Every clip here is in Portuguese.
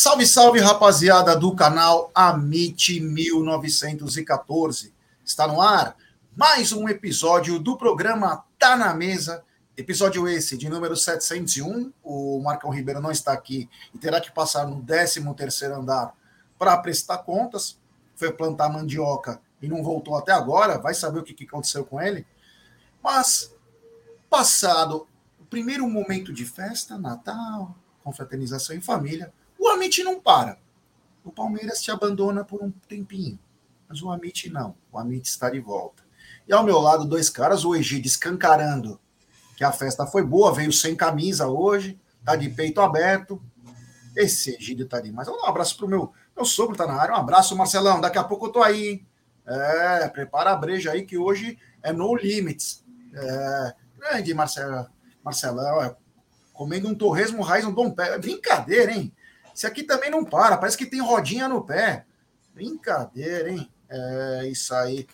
Salve, salve, rapaziada do canal Amit 1914. Está no ar mais um episódio do programa Tá na Mesa. Episódio esse de número 701. O Marcão Ribeiro não está aqui e terá que passar no 13 andar para prestar contas. Foi plantar mandioca e não voltou até agora. Vai saber o que aconteceu com ele. Mas, passado o primeiro momento de festa, Natal, confraternização em família, o Amit não para. O Palmeiras te abandona por um tempinho, mas o Amit não. O Amit está de volta. E ao meu lado, dois caras, o Egídio escancarando que a festa foi boa, veio sem camisa hoje, tá de peito aberto. Esse Egídio tá demais. Um abraço pro meu, meu sogro, tá na área. Um abraço, Marcelão. Daqui a pouco eu tô aí, hein? É, prepara a breja aí que hoje é no limits. É, grande Marcelo, Marcelão, é, comendo um torresmo raiz no Dom Pé. É brincadeira, hein? Esse aqui também não para, parece que tem rodinha no pé. Brincadeira, hein? É isso aí.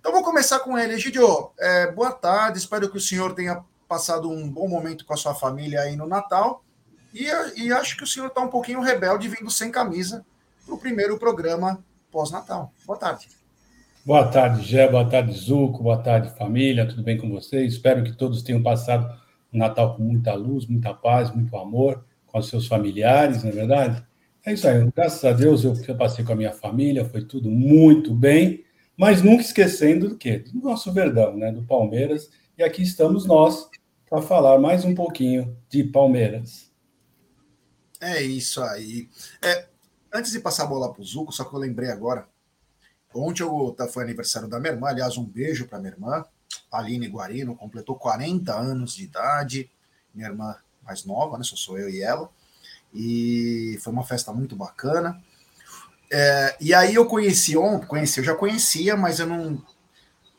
Então vou começar com ele. Egidio, é, boa tarde. Espero que o senhor tenha passado um bom momento com a sua família aí no Natal. E, e acho que o senhor está um pouquinho rebelde vindo sem camisa para o primeiro programa pós-Natal. Boa tarde. Boa tarde, Gé. Boa tarde, Zuco. Boa tarde, família. Tudo bem com vocês? Espero que todos tenham passado o Natal com muita luz, muita paz, muito amor com os seus familiares, não é verdade? É isso aí. Graças a Deus eu passei com a minha família, foi tudo muito bem, mas nunca esquecendo do quê? Do nosso Verdão, né? Do Palmeiras. E aqui estamos nós para falar mais um pouquinho de Palmeiras. É isso aí. É, antes de passar a bola para o Zuco, só que eu lembrei agora. Ontem eu, foi aniversário da minha irmã, aliás, um beijo para minha irmã, Aline Guarino, completou 40 anos de idade. Minha irmã mais nova, né? Só sou eu e ela. E foi uma festa muito bacana. É, e aí eu conheci ontem, conheci, eu já conhecia, mas eu não.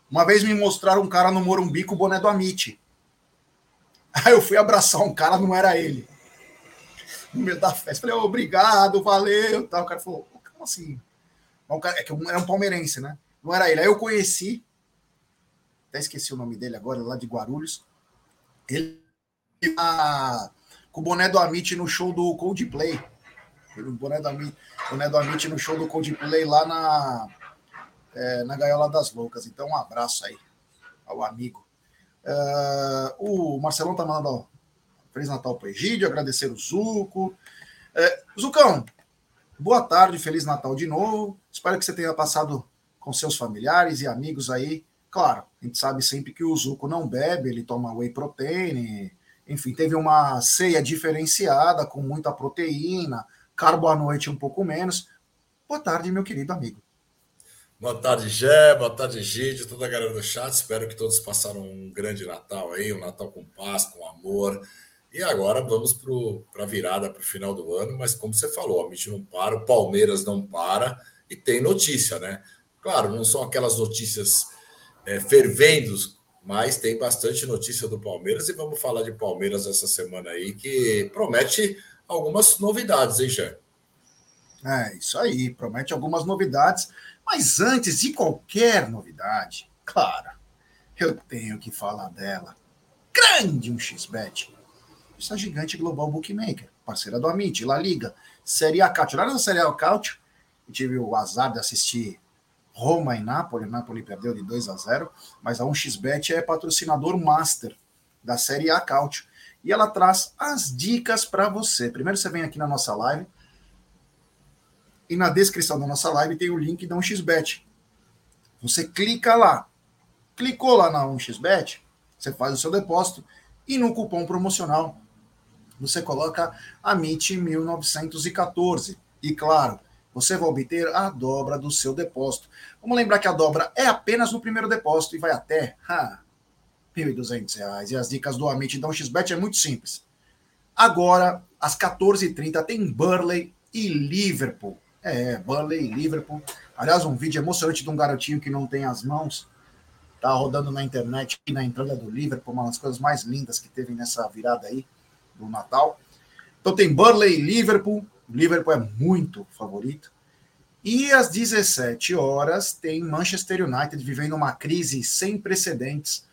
Uma vez me mostraram um cara no Morumbi com o boné do Amit. Aí eu fui abraçar um cara, não era ele. No meio da festa. Falei, obrigado, valeu. Tal. O cara falou, como assim? Cara, é que era um palmeirense, né? Não era ele. Aí eu conheci, até esqueci o nome dele agora, lá de Guarulhos. Ele a, com o boné do Amit no show do Coldplay. O boné do Amit, boné do Amit no show do Coldplay lá na, é, na Gaiola das Loucas. Então, um abraço aí ao amigo. Uh, o Marcelão tá mandando ó, Feliz Natal para o Egídio, agradecer o Zuco. É, Zucão, boa tarde, Feliz Natal de novo. Espero que você tenha passado com seus familiares e amigos aí. Claro, a gente sabe sempre que o Zuco não bebe, ele toma whey protein, enfim, teve uma ceia diferenciada, com muita proteína, carbo à noite um pouco menos. Boa tarde, meu querido amigo. Boa tarde, Gé, boa tarde, Gide, toda a galera do chat. Espero que todos passaram um grande Natal aí, um Natal com paz, com amor. E agora vamos para a virada, para o final do ano. Mas como você falou, a gente não para, o Palmeiras não para e tem notícia, né? Claro, não são aquelas notícias é, mas tem bastante notícia do Palmeiras e vamos falar de Palmeiras essa semana aí, que promete algumas novidades, hein, Jean? É, isso aí, promete algumas novidades, mas antes de qualquer novidade, claro, eu tenho que falar dela. Grande um xbet. Essa gigante global bookmaker, parceira do Amit, La Liga, Série A Cautio. Lá na Série A Cautio, eu tive o azar de assistir Roma e Nápoles. Nápoles perdeu de 2 a 0, mas a 1xBet é patrocinador master da Série A Cautio. E ela traz as dicas para você. Primeiro você vem aqui na nossa live. E na descrição da nossa live tem o link da 1xBet. Você clica lá. Clicou lá na 1xBet, você faz o seu depósito e no cupom promocional você coloca a MIT 1914. E claro, você vai obter a dobra do seu depósito. Vamos lembrar que a dobra é apenas no primeiro depósito e vai até R$ 1.200. E as dicas do Amit da XBet é muito simples. Agora, às 14h30, tem Burley e Liverpool. É, Burley e Liverpool. Aliás, um vídeo emocionante de um garotinho que não tem as mãos. Tá rodando na internet na entrada do Liverpool, uma das coisas mais lindas que teve nessa virada aí do Natal. Então tem Burley e Liverpool. Liverpool é muito favorito. E às 17 horas tem Manchester United vivendo uma crise sem precedentes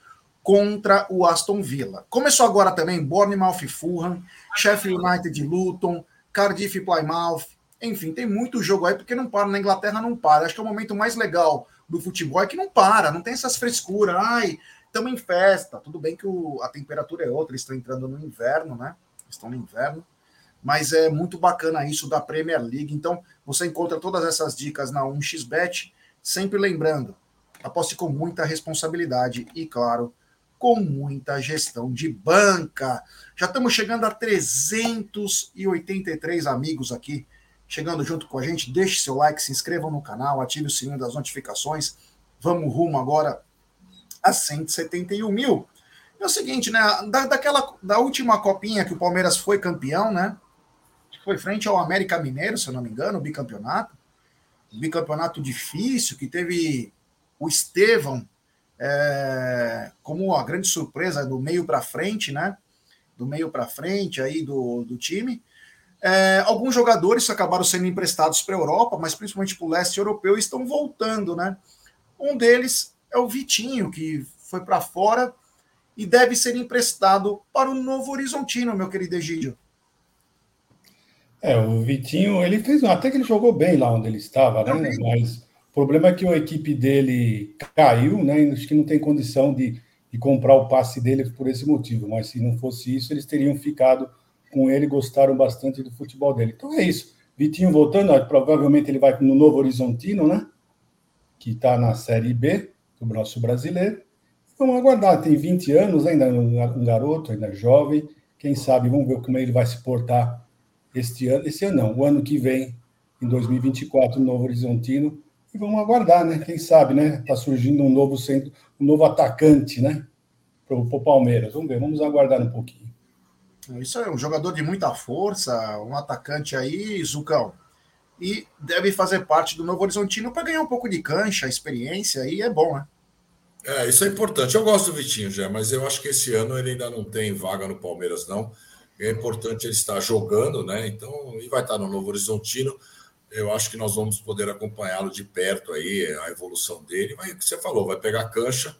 contra o Aston Villa. Começou agora também Bournemouth e Fulham, Sheffield United e Luton, Cardiff Plymouth, enfim, tem muito jogo aí, porque não para. Na Inglaterra não para. Acho que é o momento mais legal do futebol é que não para, não tem essas frescuras. Ai, estamos em festa. Tudo bem que o, a temperatura é outra, eles estão entrando no inverno, né? Estão no inverno. Mas é muito bacana isso da Premier League. Então, você encontra todas essas dicas na 1xBet, sempre lembrando, aposte com muita responsabilidade e, claro, com muita gestão de banca. Já estamos chegando a 383 amigos aqui chegando junto com a gente. Deixe seu like, se inscrevam no canal, ative o sininho das notificações. Vamos rumo agora a 171 mil. É o seguinte, né? Da, daquela, da última copinha que o Palmeiras foi campeão, né? Foi frente ao América Mineiro, se eu não me engano, o bicampeonato. Um bicampeonato difícil, que teve o Estevão é, como a grande surpresa do meio para frente, né? Do meio para frente aí do, do time. É, alguns jogadores acabaram sendo emprestados para a Europa, mas principalmente para o leste europeu, estão voltando, né? Um deles é o Vitinho, que foi para fora e deve ser emprestado para o Novo Horizontino, meu querido Egídio. É, o Vitinho, ele fez até que ele jogou bem lá onde ele estava, né? Mas o problema é que a equipe dele caiu, né? E acho que não tem condição de, de comprar o passe dele por esse motivo. Mas se não fosse isso, eles teriam ficado com ele gostaram bastante do futebol dele. Então é isso. Vitinho voltando, provavelmente ele vai no Novo Horizontino, né? Que está na Série B do nosso brasileiro. Vamos aguardar, tem 20 anos, ainda um garoto, ainda jovem. Quem sabe, vamos ver como ele vai se portar este ano. Esse ano não, o ano que vem, em 2024, no Novo Horizontino. E vamos aguardar, né? Quem sabe, né? Está surgindo um novo centro, um novo atacante, né? Para o Palmeiras. Vamos ver, vamos aguardar um pouquinho. Isso é um jogador de muita força, um atacante aí, Zucão. E deve fazer parte do Novo Horizontino para ganhar um pouco de cancha, experiência, e é bom, né? É, isso é importante. Eu gosto do Vitinho já, mas eu acho que esse ano ele ainda não tem vaga no Palmeiras, não. É importante ele estar jogando, né? Então, e vai estar no Novo Horizontino. Eu acho que nós vamos poder acompanhá-lo de perto aí, a evolução dele. Mas o que você falou, vai pegar cancha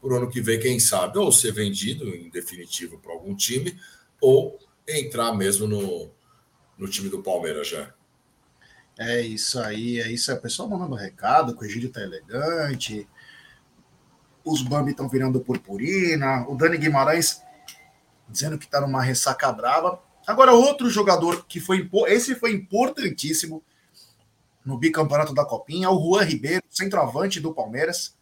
por ano que vem, quem sabe, ou ser vendido em definitivo para algum time, ou entrar mesmo no, no time do Palmeiras já. É isso aí, é isso. A pessoa mandando recado, o Egídio tá elegante, os Bambi estão virando purpurina, o Dani Guimarães dizendo que tá numa ressaca brava. Agora, outro jogador que foi, esse foi importantíssimo no bicampeonato da Copinha, o Juan Ribeiro, centroavante do Palmeiras,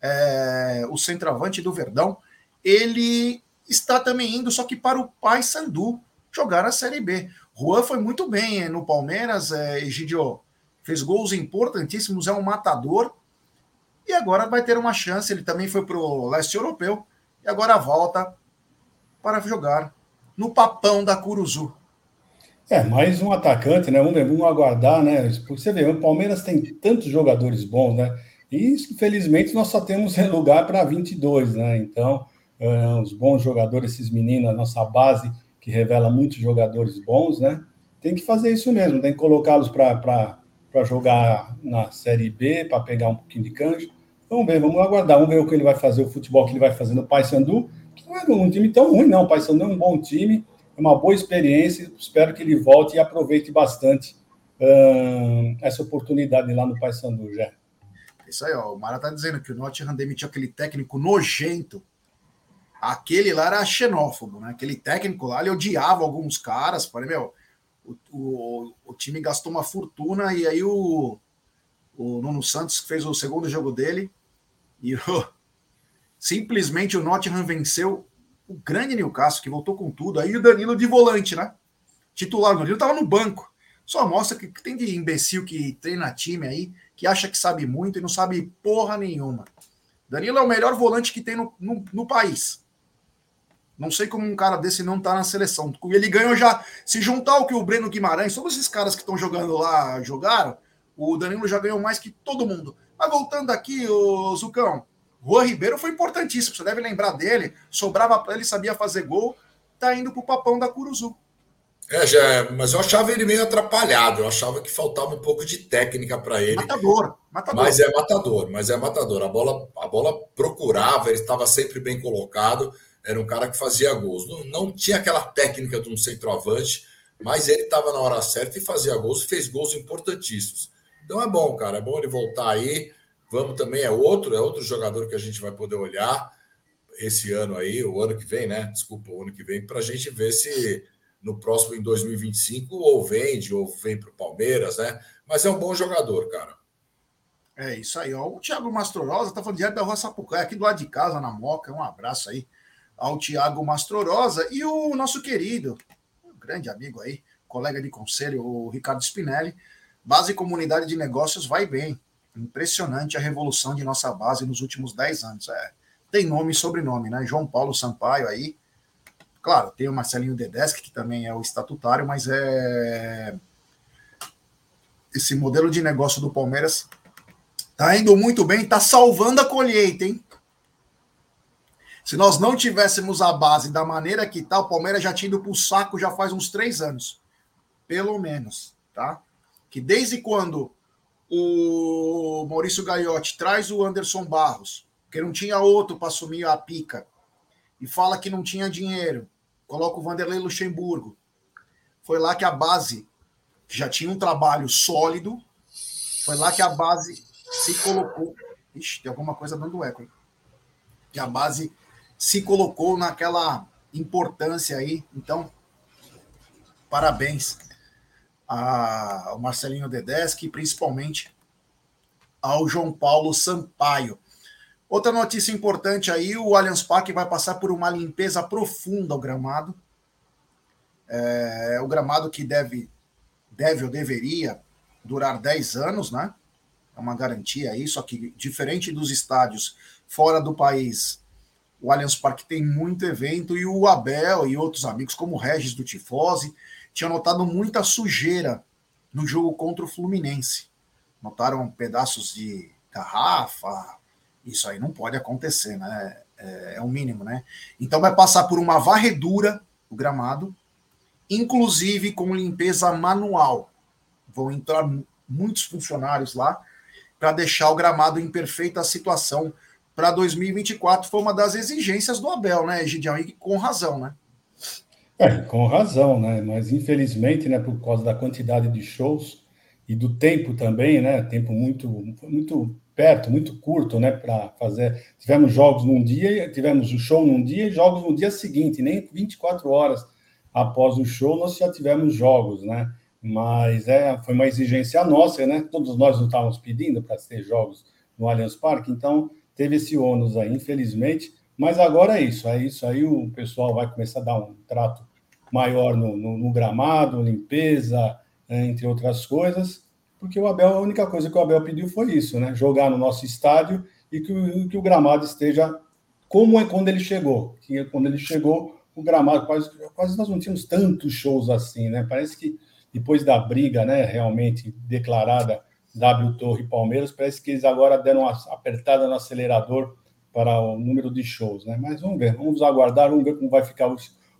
é, o centroavante do Verdão. Ele está também indo, só que para o Paysandu jogar a Série B. Juan foi muito bem no Palmeiras, é, Egidio fez gols importantíssimos, é um matador e agora vai ter uma chance. Ele também foi para o leste europeu e agora volta para jogar no papão da Curuzu. É, mais um atacante, né? Vamos, vamos aguardar, né? Porque você vê, o Palmeiras tem tantos jogadores bons, né? E infelizmente nós só temos lugar para 22, né? Então, os bons jogadores, esses meninos, a nossa base, que revela muitos jogadores bons, né? Tem que fazer isso mesmo, tem que colocá-los para jogar na Série B, para pegar um pouquinho de cancha. Vamos ver, vamos aguardar, vamos ver o que ele vai fazer, o futebol que ele vai fazer no Paysandu, não é um time tão ruim, não. O Paysandu é um bom time, é uma boa experiência. Espero que ele volte e aproveite bastante uh, essa oportunidade lá no Paysandu, já. Isso aí, ó. O Mara tá dizendo que o Nottingham demitiu aquele técnico nojento Aquele lá era xenófobo, né? Aquele técnico lá, ele odiava alguns caras. Falei, meu, o, o, o time gastou uma fortuna e aí o, o Nuno Santos fez o segundo jogo dele e o, simplesmente o Nottingham venceu o grande Newcastle, que voltou com tudo. Aí o Danilo de volante, né? Titular, o Danilo tava no banco. Só mostra que, tem de imbecil que treina time aí, que acha que sabe muito e não sabe porra nenhuma. Danilo é o melhor volante que tem no, no, no país. Não sei como um cara desse não tá na seleção. Ele ganhou já. Se juntar o que o Breno Guimarães, todos esses caras que estão jogando lá jogaram, o Danilo já ganhou mais que todo mundo. Mas voltando aqui, o Zucão, Juan Ribeiro foi importantíssimo. Você deve lembrar dele. Sobrava para ele, sabia fazer gol. Tá indo pro papão da Curuzu. É, já, mas eu achava ele meio atrapalhado. Eu achava que faltava um pouco de técnica para ele. Matador, matador. Mas é matador, mas é matador. A bola, a bola procurava, ele estava sempre bem colocado era um cara que fazia gols. Não, não tinha aquela técnica de um centroavante, Mas ele estava na hora certa e fazia gols e fez gols importantíssimos. Então é bom, cara. É bom ele voltar aí. Vamos também, é outro, é outro jogador que a gente vai poder olhar esse ano aí, o ano que vem, né? Desculpa, o ano que vem, para a gente ver se no próximo, em 2025, ou vende, ou vem para o Palmeiras, né? Mas é um bom jogador, cara. É isso aí, ó. O Thiago Mastrorosa tá falando direto da Rua Sapucaia, aqui do lado de casa, na Moca. Um abraço aí ao Thiago Mastrorosa e o nosso querido, grande amigo aí, colega de conselho, o Ricardo Spinelli. Base Comunidade de Negócios vai bem. Impressionante a revolução de nossa base nos últimos 10 anos. É, tem nome e sobrenome, né? João Paulo Sampaio aí. Claro, tem o Marcelinho Dedeschi, que também é o estatutário, mas é. Esse modelo de negócio do Palmeiras Tá indo muito bem, tá salvando a colheita, hein? Se nós não tivéssemos a base da maneira que tá, o Palmeiras já tinha ido pro saco já faz uns três anos. Pelo menos, tá? Que desde quando o Maurício Gaiotti traz o Anderson Barros, que não tinha outro para assumir a pica, e fala que não tinha dinheiro, coloca o Vanderlei Luxemburgo. Foi lá que a base, que já tinha um trabalho sólido, foi lá que a base se colocou. Ixi, tem alguma coisa dando eco aí. Que a base se colocou naquela importância aí. Então, parabéns ao Marcelinho Dedeschi, principalmente ao João Paulo Sampaio. Outra notícia importante aí: o Allianz Parque vai passar por uma limpeza profunda ao gramado. É, o gramado que deve, deve ou deveria durar 10 anos, né? é uma garantia aí, só que diferente dos estádios fora do país, o Allianz Parque tem muito evento e o Abel e outros amigos, como o Regis do Tifose, tinham notado muita sujeira no jogo contra o Fluminense. Notaram pedaços de garrafa, isso aí não pode acontecer, né? É, é o mínimo, né? Então vai passar por uma varredura o gramado, inclusive com limpeza manual. Vão entrar muitos funcionários lá para deixar o gramado em perfeita situação para 2024. Foi uma das exigências do Abel, né, Gideão? E com razão, né? É, com razão, né? Mas infelizmente, né, por causa da quantidade de shows e do tempo também, né? Tempo muito, muito perto, muito curto, né? Para fazer. Tivemos jogos num dia, tivemos o show num dia e jogos no dia seguinte, nem 24 horas após o show nós já tivemos jogos, né? mas é, foi uma exigência nossa, né? Todos nós não estávamos pedindo para ter jogos no Allianz Parque, então teve esse ônus aí, infelizmente. Mas agora é isso, é isso aí. O pessoal vai começar a dar um trato maior no, no, no gramado, limpeza, é, entre outras coisas, porque o Abel, a única coisa que o Abel pediu foi isso, né? Jogar no nosso estádio e que, que o gramado esteja como é quando ele chegou. Que quando ele chegou, o gramado quase, quase nós não tínhamos tantos shows assim, né? Parece que depois da briga, né, realmente declarada W Torre e Palmeiras, parece que eles agora deram uma apertada no acelerador para o número de shows, né? Mas vamos ver, vamos aguardar, vamos ver como vai ficar o,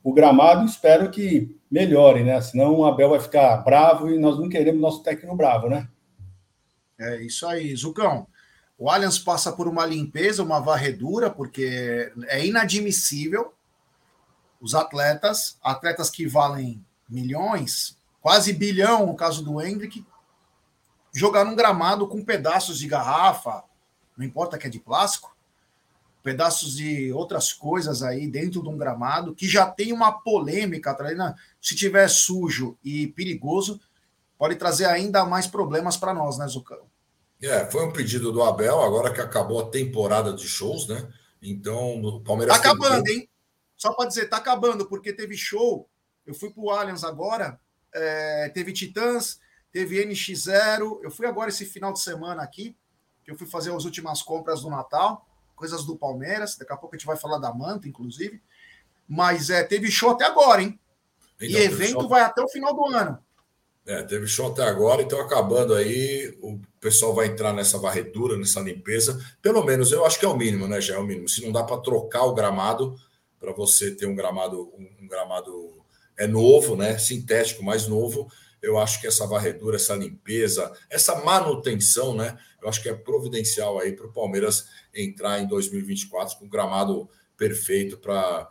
o gramado. Espero que melhore, né? Senão o Abel vai ficar bravo e nós não queremos nosso técnico bravo, né? É isso aí, Zucão. O Allianz passa por uma limpeza, uma varredura, porque é inadmissível os atletas, atletas que valem milhões, quase bilhão no caso do Hendrick, jogar num gramado com pedaços de garrafa, não importa que é de plástico, pedaços de outras coisas aí dentro de um gramado, que já tem uma polêmica atrás. Né? Se tiver sujo e perigoso, pode trazer ainda mais problemas para nós, né, Zucão? É, foi um pedido do Abel, agora que acabou a temporada de shows, né? Então, o Palmeiras. Tá acabando, tem... hein? Só para dizer, tá acabando, porque teve show. Eu fui pro Allianz agora, é, teve Titãs, teve NX0. Eu fui agora esse final de semana aqui, que eu fui fazer as últimas compras do Natal, coisas do Palmeiras. Daqui a pouco a gente vai falar da Manta, inclusive. Mas é, teve show até agora, hein? Então, e evento show... vai até o final do ano. É, teve show até agora, então acabando aí, o pessoal vai entrar nessa varredura, nessa limpeza. Pelo menos eu acho que é o mínimo, né? Já é o mínimo. Se não dá para trocar o gramado, para você ter um gramado, um gramado é novo, né? Sintético, mais novo. Eu acho que essa varredura, essa limpeza, essa manutenção, né? Eu acho que é providencial aí para o Palmeiras entrar em 2024 com gramado perfeito para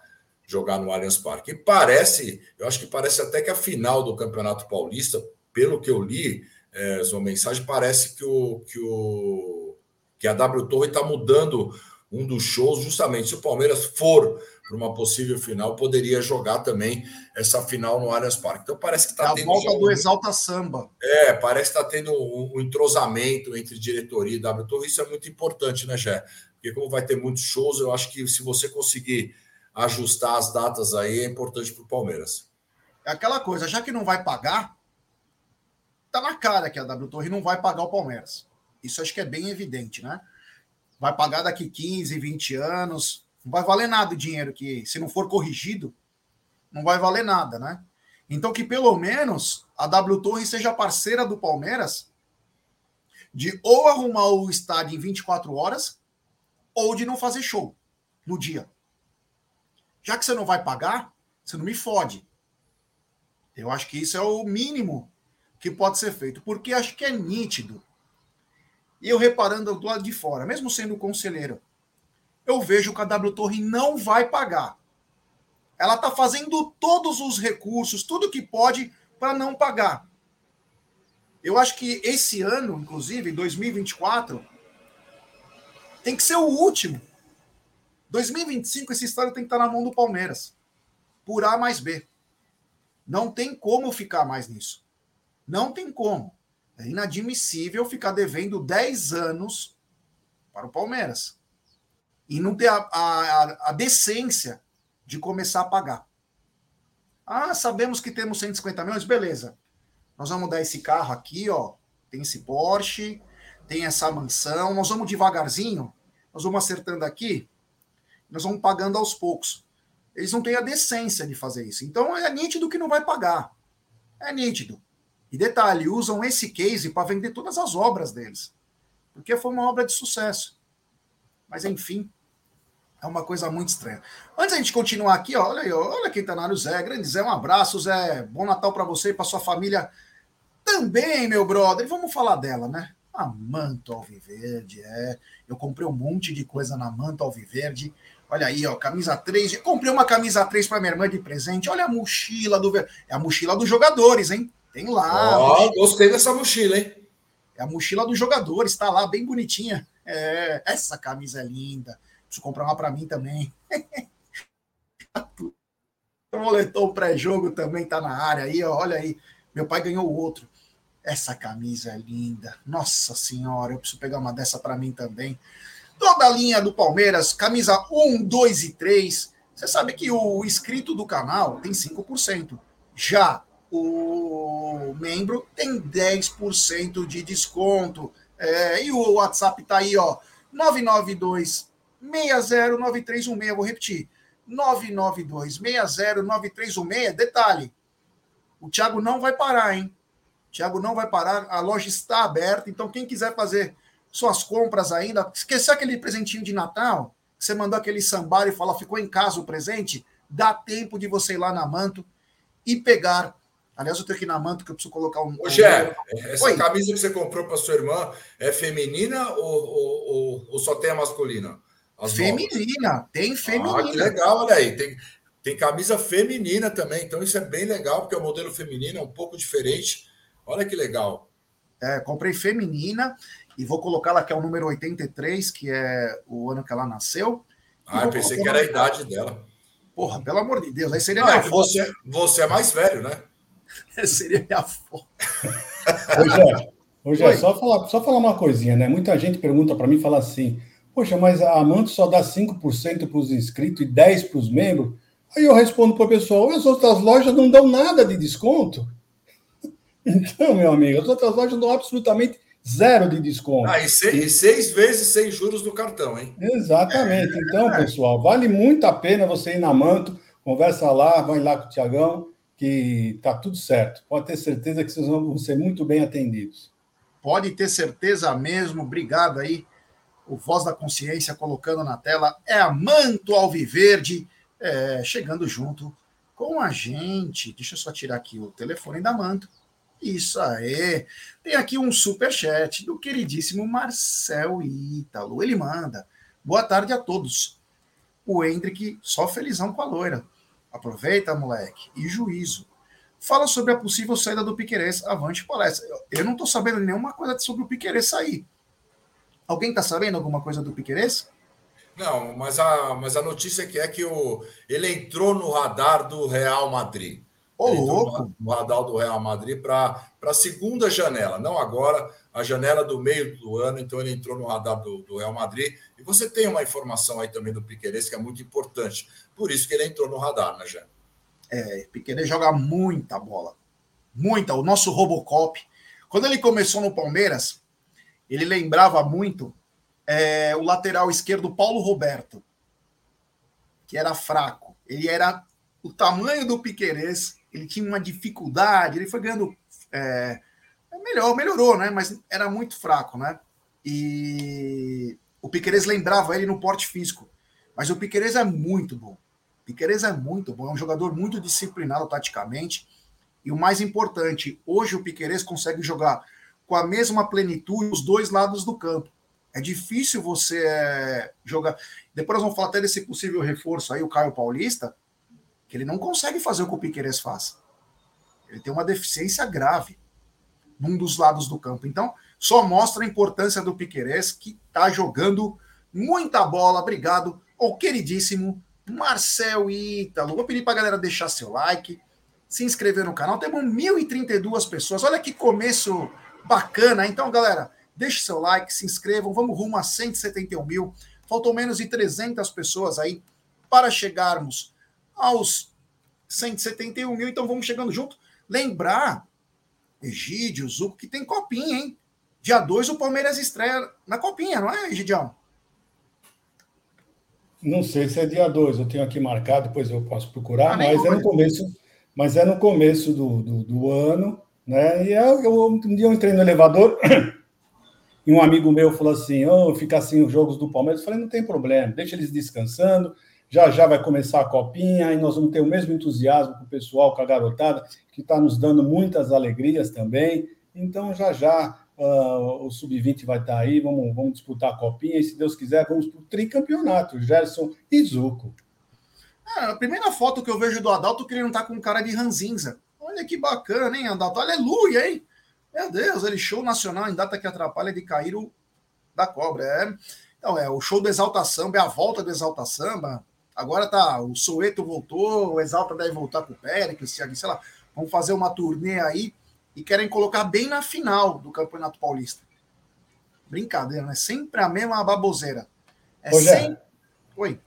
jogar no Allianz Parque. E parece, eu acho que parece até que a final do Campeonato Paulista, pelo que eu li, é, sua mensagem, parece que, o, que, o, que a W Torre está mudando um dos shows, justamente se o Palmeiras for para uma possível final, poderia jogar também essa final no Allianz Parque. Então parece que está tendo. A volta do Exalta Samba. É, parece que está tendo um, um, entrosamento entre diretoria e W Torre. Isso é muito importante, né, Gé? Porque como vai ter muitos shows, eu acho que se você conseguir ajustar as datas aí, é importante para o Palmeiras. É aquela coisa, já que não vai pagar, tá na cara que a W Torre não vai pagar o Palmeiras. Isso acho que é bem evidente, né? Vai pagar daqui 15, 20 anos, não vai valer nada o dinheiro que, se não for corrigido, não vai valer nada, né? Então, que pelo menos a W Torre seja parceira do Palmeiras de ou arrumar o estádio em 24 horas ou de não fazer show no dia. Já que você não vai pagar, você não me fode. Eu acho que isso é o mínimo que pode ser feito, porque acho que é nítido. E eu reparando do lado de fora, mesmo sendo conselheiro, eu vejo que a W Torre não vai pagar. Ela está fazendo todos os recursos, tudo que pode, para não pagar. Eu acho que esse ano, inclusive, 2024, tem que ser o último. 2025, esse estádio tem que estar na mão do Palmeiras. Por A mais B. Não tem como ficar mais nisso. Não tem como. É inadmissível ficar devendo 10 anos para o Palmeiras e não ter a, a, a decência de começar a pagar. Ah, sabemos que temos 150 milhões, beleza. Nós vamos dar esse carro aqui, ó. Tem esse Porsche, tem essa mansão. Nós vamos devagarzinho, nós vamos acertando aqui, nós vamos pagando aos poucos. Eles não têm a decência de fazer isso. Então é nítido que não vai pagar. É nítido. E detalhe, usam esse case para vender todas as obras deles. Porque foi uma obra de sucesso. Mas enfim, é uma coisa muito estranha. Antes a gente continuar aqui, ó, olha aí, olha quem tá na área, o Zé. Grande Zé, um abraço, Zé. Bom Natal para você e para sua família também, meu brother. Vamos falar dela, né? A Manto Alviverde, é. Eu comprei um monte de coisa na Manto Alviverde. Olha aí, ó, camisa 3. Comprei uma camisa 3 para minha irmã de presente. Olha a mochila do. É a mochila dos jogadores, hein? Tem lá. Ó, oh, gostei dessa mochila, hein? É a mochila dos jogadores, tá lá, bem bonitinha. É, essa camisa é linda. Preciso comprar uma para mim também. moletom pré-jogo também tá na área aí, ó, olha aí. Meu pai ganhou outro. Essa camisa é linda. Nossa senhora, eu preciso pegar uma dessa para mim também. Toda a linha do Palmeiras, camisa 1, 2 e 3. Você sabe que o inscrito do canal tem 5%. Já o membro tem 10% de desconto. É, e o WhatsApp tá aí, ó. 992 609316. Vou repetir. 992-609316. Detalhe: o Thiago não vai parar, hein? O Thiago não vai parar. A loja está aberta. Então, quem quiser fazer suas compras ainda, esquecer aquele presentinho de Natal, você mandou aquele sambar e falou, ficou em casa o presente, dá tempo de você ir lá na Manto e pegar. Aliás, eu tenho ir na Manto que eu preciso colocar um. Ô, Gé, essa Oi. camisa que você comprou para sua irmã é feminina ou, ou, ou, ou só tem a masculina? Feminina, novas. tem feminina. Ah, que legal, olha aí. Tem, tem camisa feminina também, então isso é bem legal, porque o modelo feminino é um pouco diferente. Olha que legal. É, comprei feminina e vou colocar lá que é o número 83, que é o ano que ela nasceu. Ah, eu pensei que era a idade dela. Porra, pelo amor de Deus, aí seria Não, minha é foto. Você, você é mais velho, né? seria minha foto. Hoje é, só falar, só falar uma coisinha, né? Muita gente pergunta para mim, fala assim: Poxa, mas a Amanto só dá 5% para os inscritos e 10% para os membros. Aí eu respondo para o pessoal: as outras lojas não dão nada de desconto. Então, meu amigo, as outras lojas dão absolutamente zero de desconto. Ah, e seis, e seis vezes sem juros do cartão, hein? Exatamente. Então, pessoal, vale muito a pena você ir na Manto, conversa lá, vai lá com o Tiagão, que tá tudo certo. Pode ter certeza que vocês vão ser muito bem atendidos. Pode ter certeza mesmo. Obrigado aí o Voz da Consciência colocando na tela, é a Manto Alviverde, é, chegando junto com a gente. Deixa eu só tirar aqui o telefone da Manto. Isso aí. Tem aqui um super chat do queridíssimo Marcel Ítalo. Ele manda. Boa tarde a todos. O Hendrick só felizão com a loira. Aproveita, moleque, e juízo. Fala sobre a possível saída do Piquerez avante palestra. Eu não estou sabendo nenhuma coisa sobre o Piquerez sair. Alguém está sabendo alguma coisa do Piquerez? Não, mas a, mas a notícia que é que o, ele entrou no radar do Real Madrid. Ô, louco! No radar do Real Madrid para a segunda janela, não agora, a janela do meio do ano, então ele entrou no radar do, do Real Madrid. E você tem uma informação aí também do Piqueires que é muito importante. Por isso que ele entrou no radar, né, Jean? É, Piqueires joga muita bola. Muita. O nosso Robocop. Quando ele começou no Palmeiras, ele lembrava muito é, o lateral esquerdo Paulo Roberto, que era fraco. Ele era o tamanho do Piquerez, ele tinha uma dificuldade, ele foi ganhando. É, é, melhor, melhorou, né? Mas era muito fraco, né? E o Piquerez lembrava ele no porte físico. Mas o Piquerez é muito bom. O Piquerez é muito bom, é um jogador muito disciplinado taticamente. E o mais importante, hoje o Piquerez consegue jogar com a mesma plenitude os dois lados do campo. É difícil você é, jogar. Depois nós vamos falar até desse possível reforço aí, o Caio Paulista, que ele não consegue fazer o que o Piqueires faz. Ele tem uma deficiência grave num dos lados do campo. Então, só mostra a importância do Piqueires, que está jogando muita bola. Obrigado ao queridíssimo Marcel Ítalo. Vou pedir para a galera deixar seu like, se inscrever no canal. Temos 1.032 pessoas. Olha que começo bacana. Então, galera, Deixe seu like, se inscrevam, vamos rumo a 171 mil. Faltam menos de 300 pessoas aí para chegarmos aos 171 mil, então vamos chegando junto. Lembrar, Egídio, Zuco, que tem copinha, hein? Dia 2 o Palmeiras estreia na copinha, não é, Egidião? Não sei se é dia 2, eu tenho aqui marcado, depois eu posso procurar, ah, mas, é no começo, mas é no começo do, do, do ano, né? E eu, eu, um dia eu entrei no elevador, E um amigo meu falou assim: oh, fica assim os jogos do Palmeiras. Eu falei: não tem problema, deixa eles descansando. Já já vai começar a copinha e nós vamos ter o mesmo entusiasmo com o pessoal, com a garotada, que está nos dando muitas alegrias também. Então, já já uh, o Sub-20 vai estar tá aí, vamos, vamos disputar a copinha e, se Deus quiser, vamos para o tricampeonato, Gerson e Zuco. Ah, a primeira foto que eu vejo do Adalto que ele não está com cara de ranzinza. Olha que bacana, hein, Adalto? Aleluia, hein? Meu Deus, ele show nacional em data que atrapalha de cair o da cobra. É. Então, é o show do Exalta Samba, é a volta do Exalta Samba. Agora tá, o Soeto voltou, o Exalta deve voltar com o Péricles, sei lá. Vão fazer uma turnê aí e querem colocar bem na final do Campeonato Paulista. Brincadeira, né? Sempre a mesma baboseira. É Ô, sempre... Oi.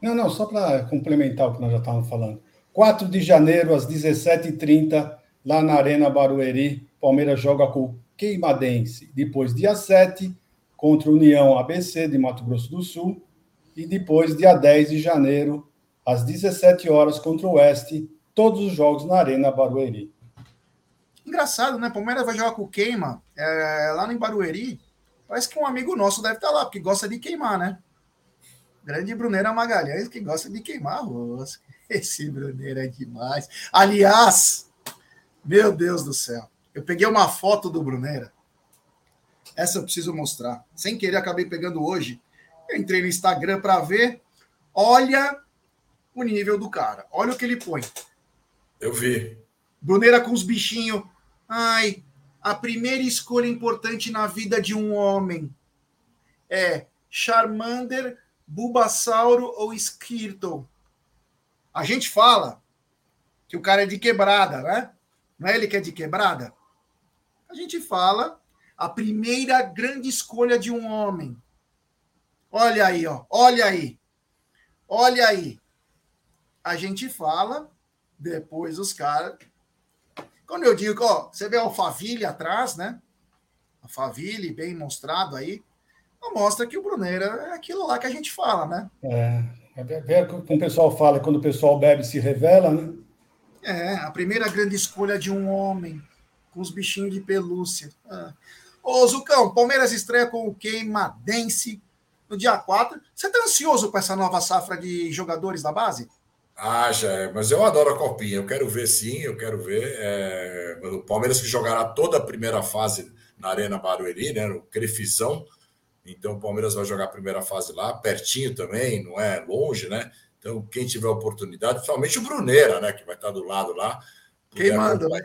Não, não, só para complementar o que nós já estávamos falando. 4 de janeiro, às 17h30, lá na Arena Barueri, Palmeiras joga com o Queimadense. Depois, dia 7, contra União ABC de Mato Grosso do Sul. E depois, dia 10 de janeiro, às 17 horas, contra o Oeste. Todos os jogos na Arena Barueri. Engraçado, né? Palmeiras vai jogar com o Queima é, lá em Barueri. Parece que um amigo nosso deve estar lá, porque gosta de queimar, né? Grande Bruneira Magalhães, que gosta de queimar arroz. Esse Bruneira é demais. Aliás, meu Deus do céu. Eu peguei uma foto do Brunera. Essa eu preciso mostrar. Sem querer, acabei pegando hoje. Eu entrei no Instagram para ver. Olha o nível do cara. Olha o que ele põe. Eu vi. Brunera com os bichinhos. Ai, a primeira escolha importante na vida de um homem é Charmander, Bulbasauro ou Skirtle. A gente fala que o cara é de quebrada, né? Não é ele que é de quebrada? a gente fala a primeira grande escolha de um homem. Olha aí, ó, olha aí. Olha aí. A gente fala, depois os caras. Quando eu digo, ó, você vê a Alphaville atrás, né? A Alphaville bem mostrado aí. Mostra que o Bruneira é aquilo lá que a gente fala, né? É, é, é como o pessoal fala, quando o pessoal bebe se revela, né? É, a primeira grande escolha de um homem com os bichinhos de pelúcia. Ah. Ô, Zucão, Palmeiras estreia com o Queimadense no dia 4. Você está ansioso com essa nova safra de jogadores da base? Ah, já é, mas eu adoro a copinha. Eu quero ver sim, eu quero ver. É... O Palmeiras que jogará toda a primeira fase na Arena Barueri, né? No Crefizão. Então o Palmeiras vai jogar a primeira fase lá, pertinho também, não é longe, né? Então, quem tiver oportunidade, principalmente o Bruneira, né, que vai estar do lado lá. Quem manda, né?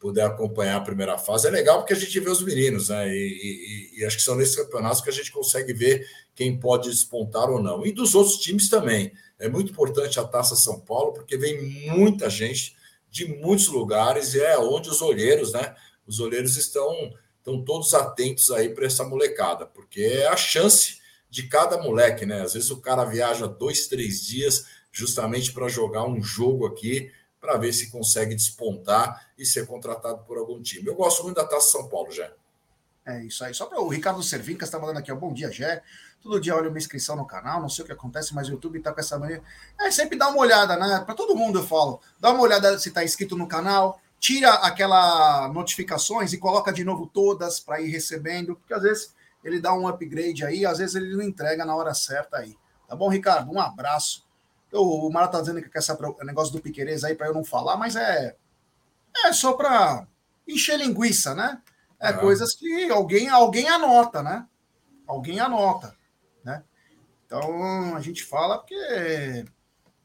Puder acompanhar a primeira fase, é legal porque a gente vê os meninos, né? E, e, e acho que são nesses campeonatos que a gente consegue ver quem pode despontar ou não. E dos outros times também. É muito importante a Taça São Paulo, porque vem muita gente de muitos lugares e é onde os olheiros, né? Os olheiros estão, estão todos atentos aí para essa molecada, porque é a chance de cada moleque, né? Às vezes o cara viaja dois, três dias justamente para jogar um jogo aqui, para ver se consegue despontar e ser contratado por algum time. Eu gosto muito da Taça São Paulo, já. É isso aí. Só para o Ricardo Servincas está mandando aqui, ó, bom dia, Jé. Todo dia olha uma inscrição no canal, não sei o que acontece, mas o YouTube está com essa mania. É, sempre dá uma olhada, né? Para todo mundo eu falo. Dá uma olhada se está inscrito no canal, tira aquela notificações e coloca de novo todas para ir recebendo, porque às vezes ele dá um upgrade aí, às vezes ele não entrega na hora certa aí. Tá bom, Ricardo? Um abraço. Eu, o Mara tá dizendo que quer saber o negócio do Piqueires aí para eu não falar, mas é é só para encher linguiça, né? É uhum. coisas que alguém alguém anota, né? Alguém anota, né? Então a gente fala porque,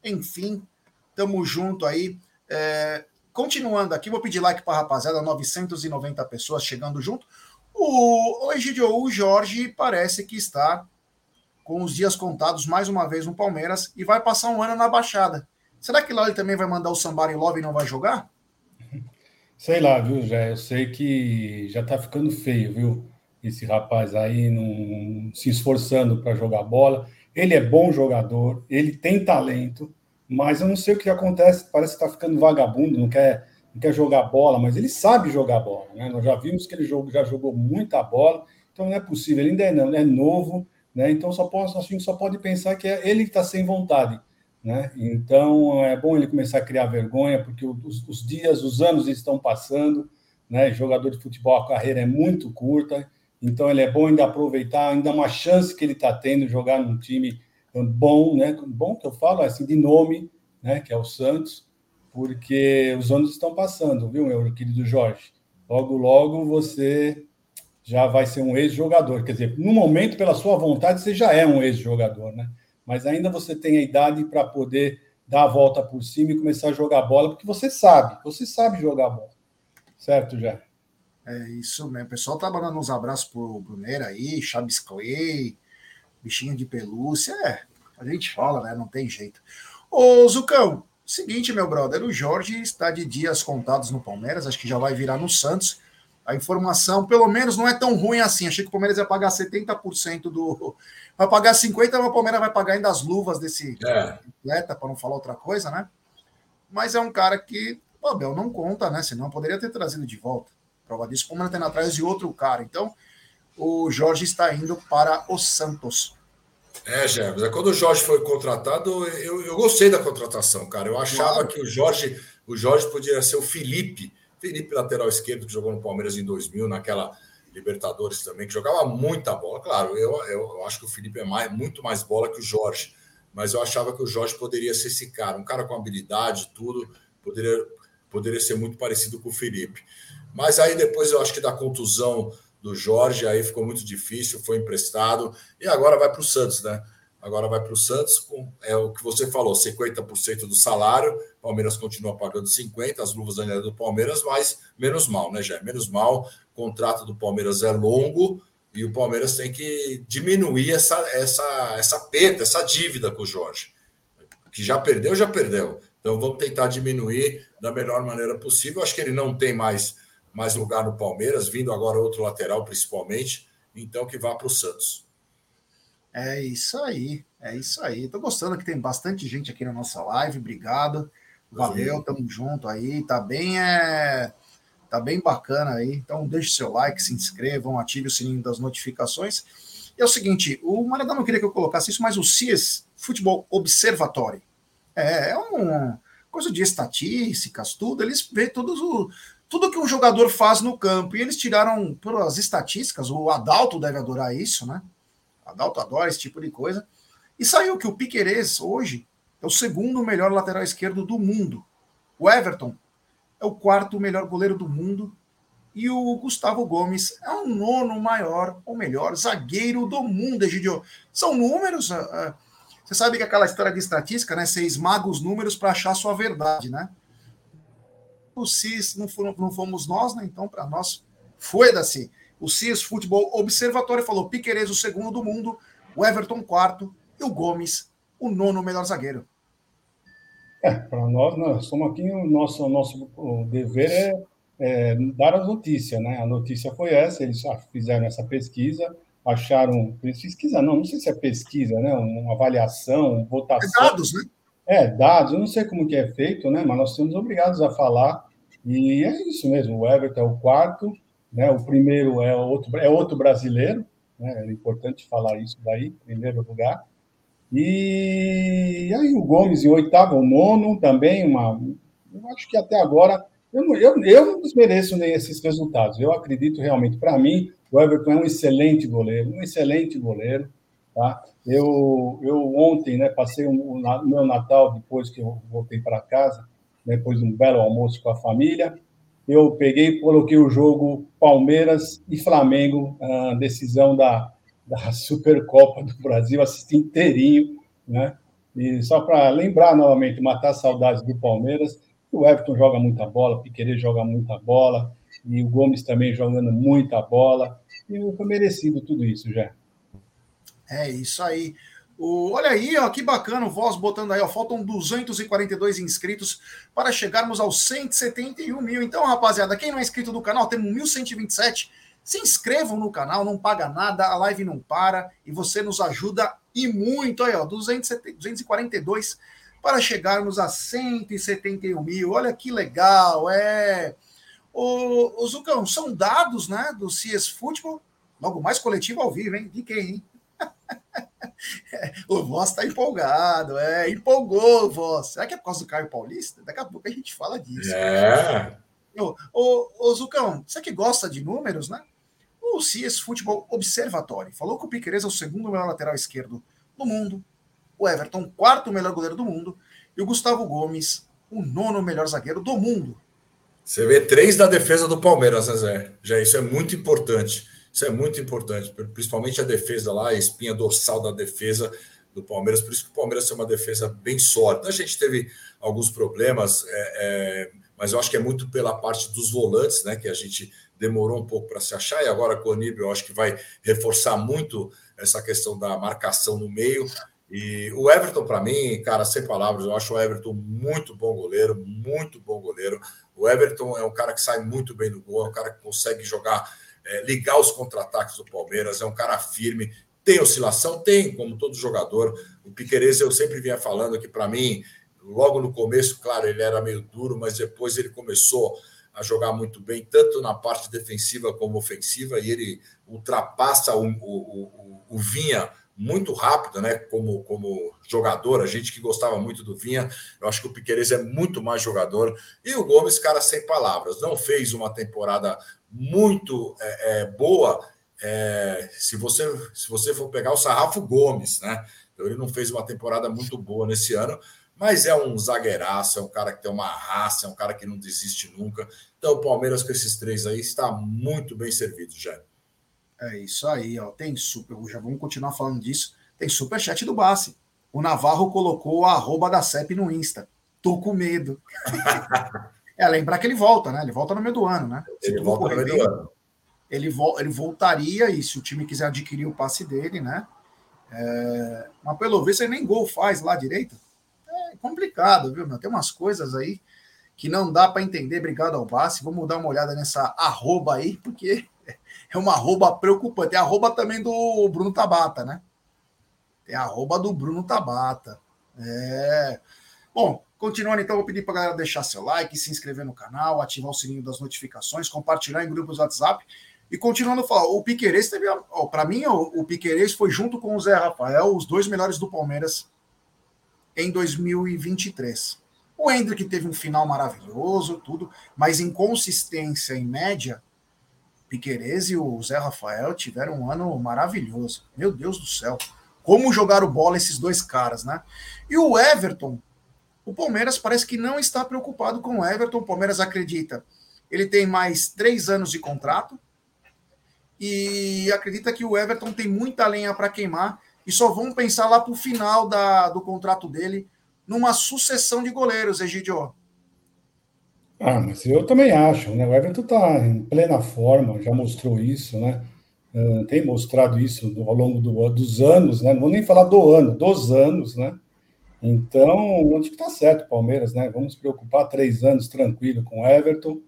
enfim, tamo junto aí. É, continuando aqui, vou pedir like para a rapaziada, 990 pessoas chegando junto. O, Egidio, o Jorge parece que está com os dias contados mais uma vez no Palmeiras e vai passar um ano na Baixada. Será que lá ele também vai mandar o Sambari Love e não vai jogar? Sei lá, viu, Jé? Eu sei que já tá ficando feio, viu? Esse rapaz aí não se esforçando para jogar bola. Ele é bom jogador, ele tem talento, mas eu não sei o que acontece. Parece que tá ficando vagabundo, não quer não quer jogar bola, mas ele sabe jogar bola. Né? Nós já vimos que ele jogou, já jogou muita bola, então não é possível, ele ainda é, não, é novo, né? então só pode, a gente só pode pensar que é ele que está sem vontade. Né? Então é bom ele começar a criar vergonha, porque os, os dias, os anos estão passando, né? jogador de futebol, a carreira é muito curta, então ele é bom ainda aproveitar, ainda uma chance que ele está tendo jogar num time bom, né? bom que eu falo assim, de nome, né? que é o Santos, porque os anos estão passando, viu, meu querido Jorge? Logo, logo você já vai ser um ex-jogador. Quer dizer, no momento, pela sua vontade, você já é um ex-jogador, né? Mas ainda você tem a idade para poder dar a volta por cima e começar a jogar bola, porque você sabe, você sabe jogar bola. Certo, já? É isso mesmo. O pessoal tá mandando uns abraços pro Bruneiro aí, Chaves Clay, bichinho de pelúcia. É, a gente fala, né? Não tem jeito. Ô, Zucão, Seguinte, meu brother, o Jorge está de dias contados no Palmeiras, acho que já vai virar no Santos. A informação, pelo menos, não é tão ruim assim. Achei que o Palmeiras ia pagar 70% do. Vai pagar 50%, mas o Palmeiras vai pagar ainda as luvas desse é. atleta, para não falar outra coisa, né? Mas é um cara que o Abel não conta, né? Senão poderia ter trazido de volta. Prova disso, o Palmeiras tem atrás de outro cara. Então, o Jorge está indo para o Santos. É, Germes. É, quando o Jorge foi contratado, eu, eu gostei da contratação, cara. Eu achava claro. que o Jorge, o Jorge podia ser o Felipe, Felipe lateral esquerdo que jogou no Palmeiras em 2000, naquela Libertadores também, que jogava muita bola. Claro, eu, eu acho que o Felipe é mais, muito mais bola que o Jorge, mas eu achava que o Jorge poderia ser esse cara, um cara com habilidade, tudo, poderia, poderia ser muito parecido com o Felipe. Mas aí depois eu acho que da contusão do Jorge, aí ficou muito difícil, foi emprestado e agora vai para o Santos, né? Agora vai para o Santos com é o que você falou, 50% do salário, Palmeiras continua pagando 50, as luvas ainda é do Palmeiras, mas menos mal, né, já? Menos mal, o contrato do Palmeiras é longo e o Palmeiras tem que diminuir essa essa essa perda, essa dívida com o Jorge. Que já perdeu, já perdeu. Então vamos tentar diminuir da melhor maneira possível. Acho que ele não tem mais mais lugar no Palmeiras, vindo agora outro lateral, principalmente. Então, que vá para o Santos. É isso aí, é isso aí. Tô gostando que tem bastante gente aqui na nossa live. Obrigado. Valeu, tamo junto aí. Tá bem, é... tá bem bacana aí. Então, deixe seu like, se inscrevam, ative o sininho das notificações. E é o seguinte, o Maradona não queria que eu colocasse isso, mas o CIS, Futebol Observatory, é, é uma coisa de estatísticas, tudo. Eles vê todos os tudo que um jogador faz no campo. E eles tiraram pelas estatísticas, o Adalto deve adorar isso, né? Adalto adora esse tipo de coisa. E saiu que o Piquerez, hoje, é o segundo melhor lateral esquerdo do mundo. O Everton é o quarto melhor goleiro do mundo. E o Gustavo Gomes é o nono maior, ou melhor, zagueiro do mundo, Egidio. São números. Uh, uh, Você sabe que aquela história de estatística, né? Você esmaga os números para achar sua verdade, né? O CIS não, não fomos nós, né? Então, para nós, foi assim. O CIS Futebol Observatório falou Piqueires o segundo do mundo, o Everton quarto e o Gomes o nono melhor zagueiro. É, para nós, nós somos aqui, o nosso, nosso dever é, é dar a notícia, né? A notícia foi essa, eles fizeram essa pesquisa, acharam. Pesquisa não, não sei se é pesquisa, né? Uma avaliação, votação. É dados, né? É, dados, eu não sei como que é feito, né? Mas nós somos obrigados a falar. E é isso mesmo, o Everton é o quarto, né? O primeiro é outro, é outro brasileiro, né? É importante falar isso daí, primeiro lugar. E aí o Gomes em oitavo, nono também, uma, eu acho que até agora, eu não, eu, eu não desmereço nem esses resultados. Eu acredito realmente, para mim, o Everton é um excelente goleiro, um excelente goleiro. Tá? Eu, eu ontem né, passei o meu Natal, depois que eu voltei para casa, depois de um belo almoço com a família, eu peguei e coloquei o jogo Palmeiras e Flamengo, a decisão da, da Supercopa do Brasil, assisti inteirinho, né? E só para lembrar novamente, matar saudades do Palmeiras, o Everton joga muita bola, o Piquerez joga muita bola, e o Gomes também jogando muita bola, e foi merecido tudo isso já. É isso aí. O, olha aí, ó, que bacana o Voz botando aí, ó, faltam 242 inscritos para chegarmos aos 171 mil. Então, rapaziada, quem não é inscrito no canal, temos 1127 se inscrevam no canal, não paga nada, a live não para e você nos ajuda e muito. Aí, ó, 242 para chegarmos a 171 mil. Olha que legal, é. O, o Zucão, são dados né, do CS Futebol, logo mais coletivo ao vivo, hein? De quem, hein? o Voz está empolgado, é, empolgou o Voz. Será que é por causa do Caio Paulista? Daqui a pouco a gente fala disso. É. Ô, ô, ô Zucão, você que gosta de números, né? o CS Futebol Observatory falou que o Piqueires é o segundo melhor lateral esquerdo do mundo, o Everton, quarto melhor goleiro do mundo, e o Gustavo Gomes, o nono melhor zagueiro do mundo. Você vê três da defesa do Palmeiras, né, Zé? Já isso é muito importante. Isso é muito importante, principalmente a defesa lá, a espinha dorsal da defesa do Palmeiras. Por isso que o Palmeiras tem uma defesa bem sólida. A gente teve alguns problemas, é, é, mas eu acho que é muito pela parte dos volantes, né? Que a gente demorou um pouco para se achar, e agora com o Aníbal eu acho que vai reforçar muito essa questão da marcação no meio. E o Everton, para mim, cara, sem palavras, eu acho o Everton muito bom goleiro, muito bom goleiro. O Everton é um cara que sai muito bem do gol, é um cara que consegue jogar, é, ligar os contra-ataques do Palmeiras, é um cara firme. Tem oscilação? Tem, como todo jogador. O Piqueires, eu sempre vinha falando que, para mim, logo no começo, claro, ele era meio duro, mas depois ele começou a jogar muito bem, tanto na parte defensiva como ofensiva, e ele ultrapassa o, o, o, o Vinha muito rápido, né? Como, como jogador, a gente que gostava muito do Vinha, eu acho que o Piqueires é muito mais jogador. E o Gomes, cara, sem palavras, não fez uma temporada muito é, é, boa. É, se você se você for pegar o Sarrafo Gomes, né? Então ele não fez uma temporada muito boa nesse ano, mas é um zagueiraço, é um cara que tem uma raça, é um cara que não desiste nunca. Então, o Palmeiras com esses três aí está muito bem servido, já. É isso aí, ó. Tem super, já vamos continuar falando disso. Tem super chat do Bassi. O Navarro colocou a arroba da CEP no Insta. Tô com medo. é, lembrar que ele volta, né? Ele volta no meio do ano, né? Se ele volta no meio bem, do ano. Ele, vo ele voltaria, e se o time quiser adquirir o passe dele, né? É... Mas pelo visto ele nem gol faz lá direito complicado, viu, meu? Tem umas coisas aí que não dá para entender. Obrigado ao Bassi. Vamos dar uma olhada nessa arroba aí, porque é uma arroba preocupante. A arroba também do Bruno Tabata, né? A arroba do Bruno Tabata. É. Bom, continuando então, vou pedir para a galera deixar seu like, se inscrever no canal, ativar o sininho das notificações, compartilhar em grupos WhatsApp. E continuando a falar, o Piquerez teve. Para mim, o, o Piquerez foi junto com o Zé Rafael, os dois melhores do Palmeiras em 2023. O Hendrick teve um final maravilhoso, tudo, mas em consistência, em média, Piquerez e o Zé Rafael tiveram um ano maravilhoso. Meu Deus do céu. Como jogaram bola esses dois caras, né? E o Everton, o Palmeiras parece que não está preocupado com o Everton. O Palmeiras acredita. Ele tem mais três anos de contrato e acredita que o Everton tem muita lenha para queimar e só vão pensar lá para o final da, do contrato dele numa sucessão de goleiros, Egidio. Ah, mas eu também acho, né? O Everton está em plena forma, já mostrou isso, né? Uh, tem mostrado isso ao longo do, dos anos, né? Não vou nem falar do ano, dos anos, né? Então, acho que está certo, Palmeiras, né? Vamos preocupar três anos tranquilo com Everton.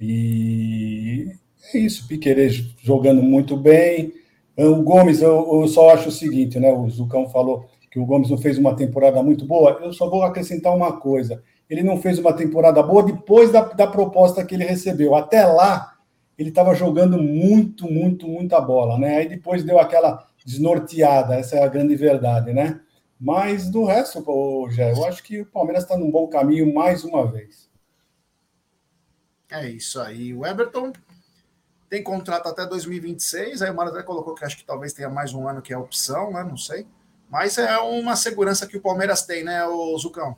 E é isso, Piqueires jogando muito bem. O Gomes, eu, eu, só acho o seguinte, né? O Zucão falou que o Gomes não fez uma temporada muito boa. Eu só vou acrescentar uma coisa ele não fez uma temporada boa depois da, da proposta que ele recebeu. Até lá, ele estava jogando muito, muito, muita bola, né? Aí depois deu aquela desnorteada, essa é a grande verdade, né? Mas do resto, Jé, eu acho que o Palmeiras está num bom caminho mais uma vez. É isso aí. O Everton tem contrato até 2026. Aí o Mário até colocou que acho que talvez tenha mais um ano que é opção, né? Não sei. Mas é uma segurança que o Palmeiras tem, né, o Zucão?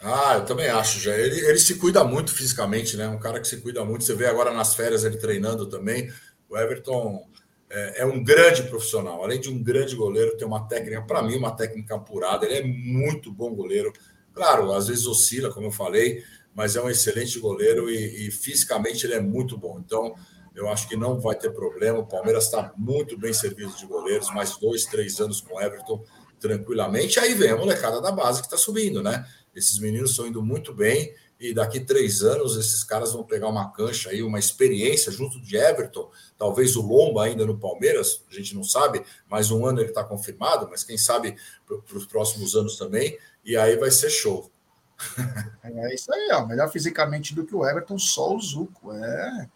Ah, eu também acho, já. Ele, ele se cuida muito fisicamente, né? Um cara que se cuida muito. Você vê agora nas férias ele treinando também. O Everton é, é um grande profissional. Além de um grande goleiro, tem uma técnica, para mim, uma técnica apurada. Ele é muito bom goleiro. Claro, às vezes oscila, como eu falei, mas é um excelente goleiro e, e fisicamente ele é muito bom. Então, eu acho que não vai ter problema. O Palmeiras está muito bem servido de goleiros, mais dois, três anos com o Everton, tranquilamente. Aí vem a molecada da base que está subindo, né? Esses meninos estão indo muito bem e daqui três anos esses caras vão pegar uma cancha aí, uma experiência junto de Everton, talvez o Lomba ainda no Palmeiras, a gente não sabe, mas um ano ele está confirmado, mas quem sabe para os próximos anos também, e aí vai ser show. É isso aí, ó, melhor fisicamente do que o Everton, só o Zuco, é.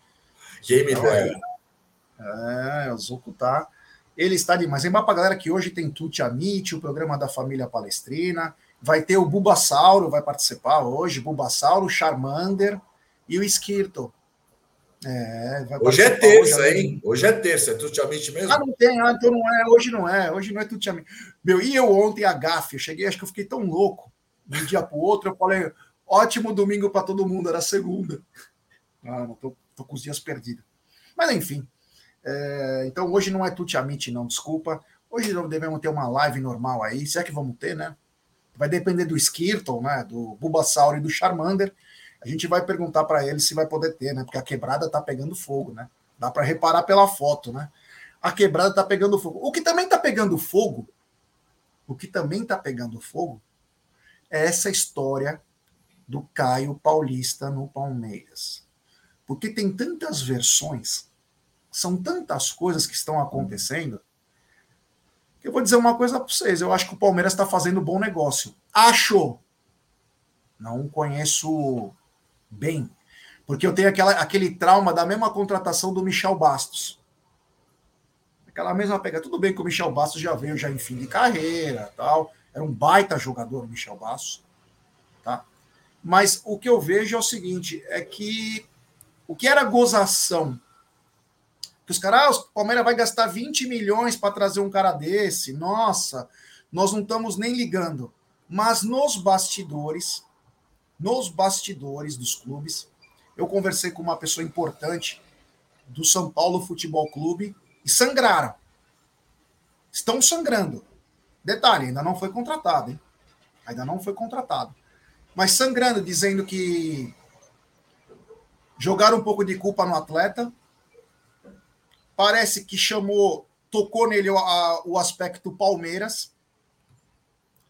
Game então, é, é, o Zuco tá. Ele está demais. Lembrar para a galera que hoje tem Tuti Amit, o programa da família Palestrina. Vai ter o Bulbasauro, vai participar hoje, Bulbasauro, Charmander e o Skirtle. É, hoje é terça, hoje, hein? Hoje é terça, é Tutiamite mesmo? Ah, não tem, ah, então não é, hoje não é, hoje não é Tutiamite. Meu, e eu ontem a gafe, eu cheguei, acho que eu fiquei tão louco, de um dia para o outro, eu falei, ótimo domingo para todo mundo, era segunda. Ah, não, tô, tô com os dias perdidos. Mas enfim, é, então hoje não é Tutiamite, não, desculpa. Hoje não devemos ter uma live normal aí, se é que vamos ter, né? Vai depender do Skirtle, né, do Bulbasaur e do Charmander. A gente vai perguntar para ele se vai poder ter, né? Porque a quebrada tá pegando fogo, né? Dá para reparar pela foto, né? A quebrada tá pegando fogo. O que também tá pegando fogo, o que também tá pegando fogo é essa história do Caio Paulista no Palmeiras. Porque tem tantas versões, são tantas coisas que estão acontecendo, eu vou dizer uma coisa para vocês. Eu acho que o Palmeiras está fazendo bom negócio. Acho. Não conheço bem. Porque eu tenho aquela, aquele trauma da mesma contratação do Michel Bastos. Aquela mesma pega. Tudo bem que o Michel Bastos já veio já em fim de carreira, tal. Era um baita jogador o Michel Bastos, tá? Mas o que eu vejo é o seguinte, é que o que era gozação os caras, ah, o Palmeiras vai gastar 20 milhões para trazer um cara desse. Nossa, nós não estamos nem ligando. Mas nos bastidores, nos bastidores dos clubes, eu conversei com uma pessoa importante do São Paulo Futebol Clube e sangraram. Estão sangrando. Detalhe, ainda não foi contratado, hein? Ainda não foi contratado. Mas sangrando, dizendo que jogaram um pouco de culpa no atleta, parece que chamou, tocou nele a, o aspecto Palmeiras.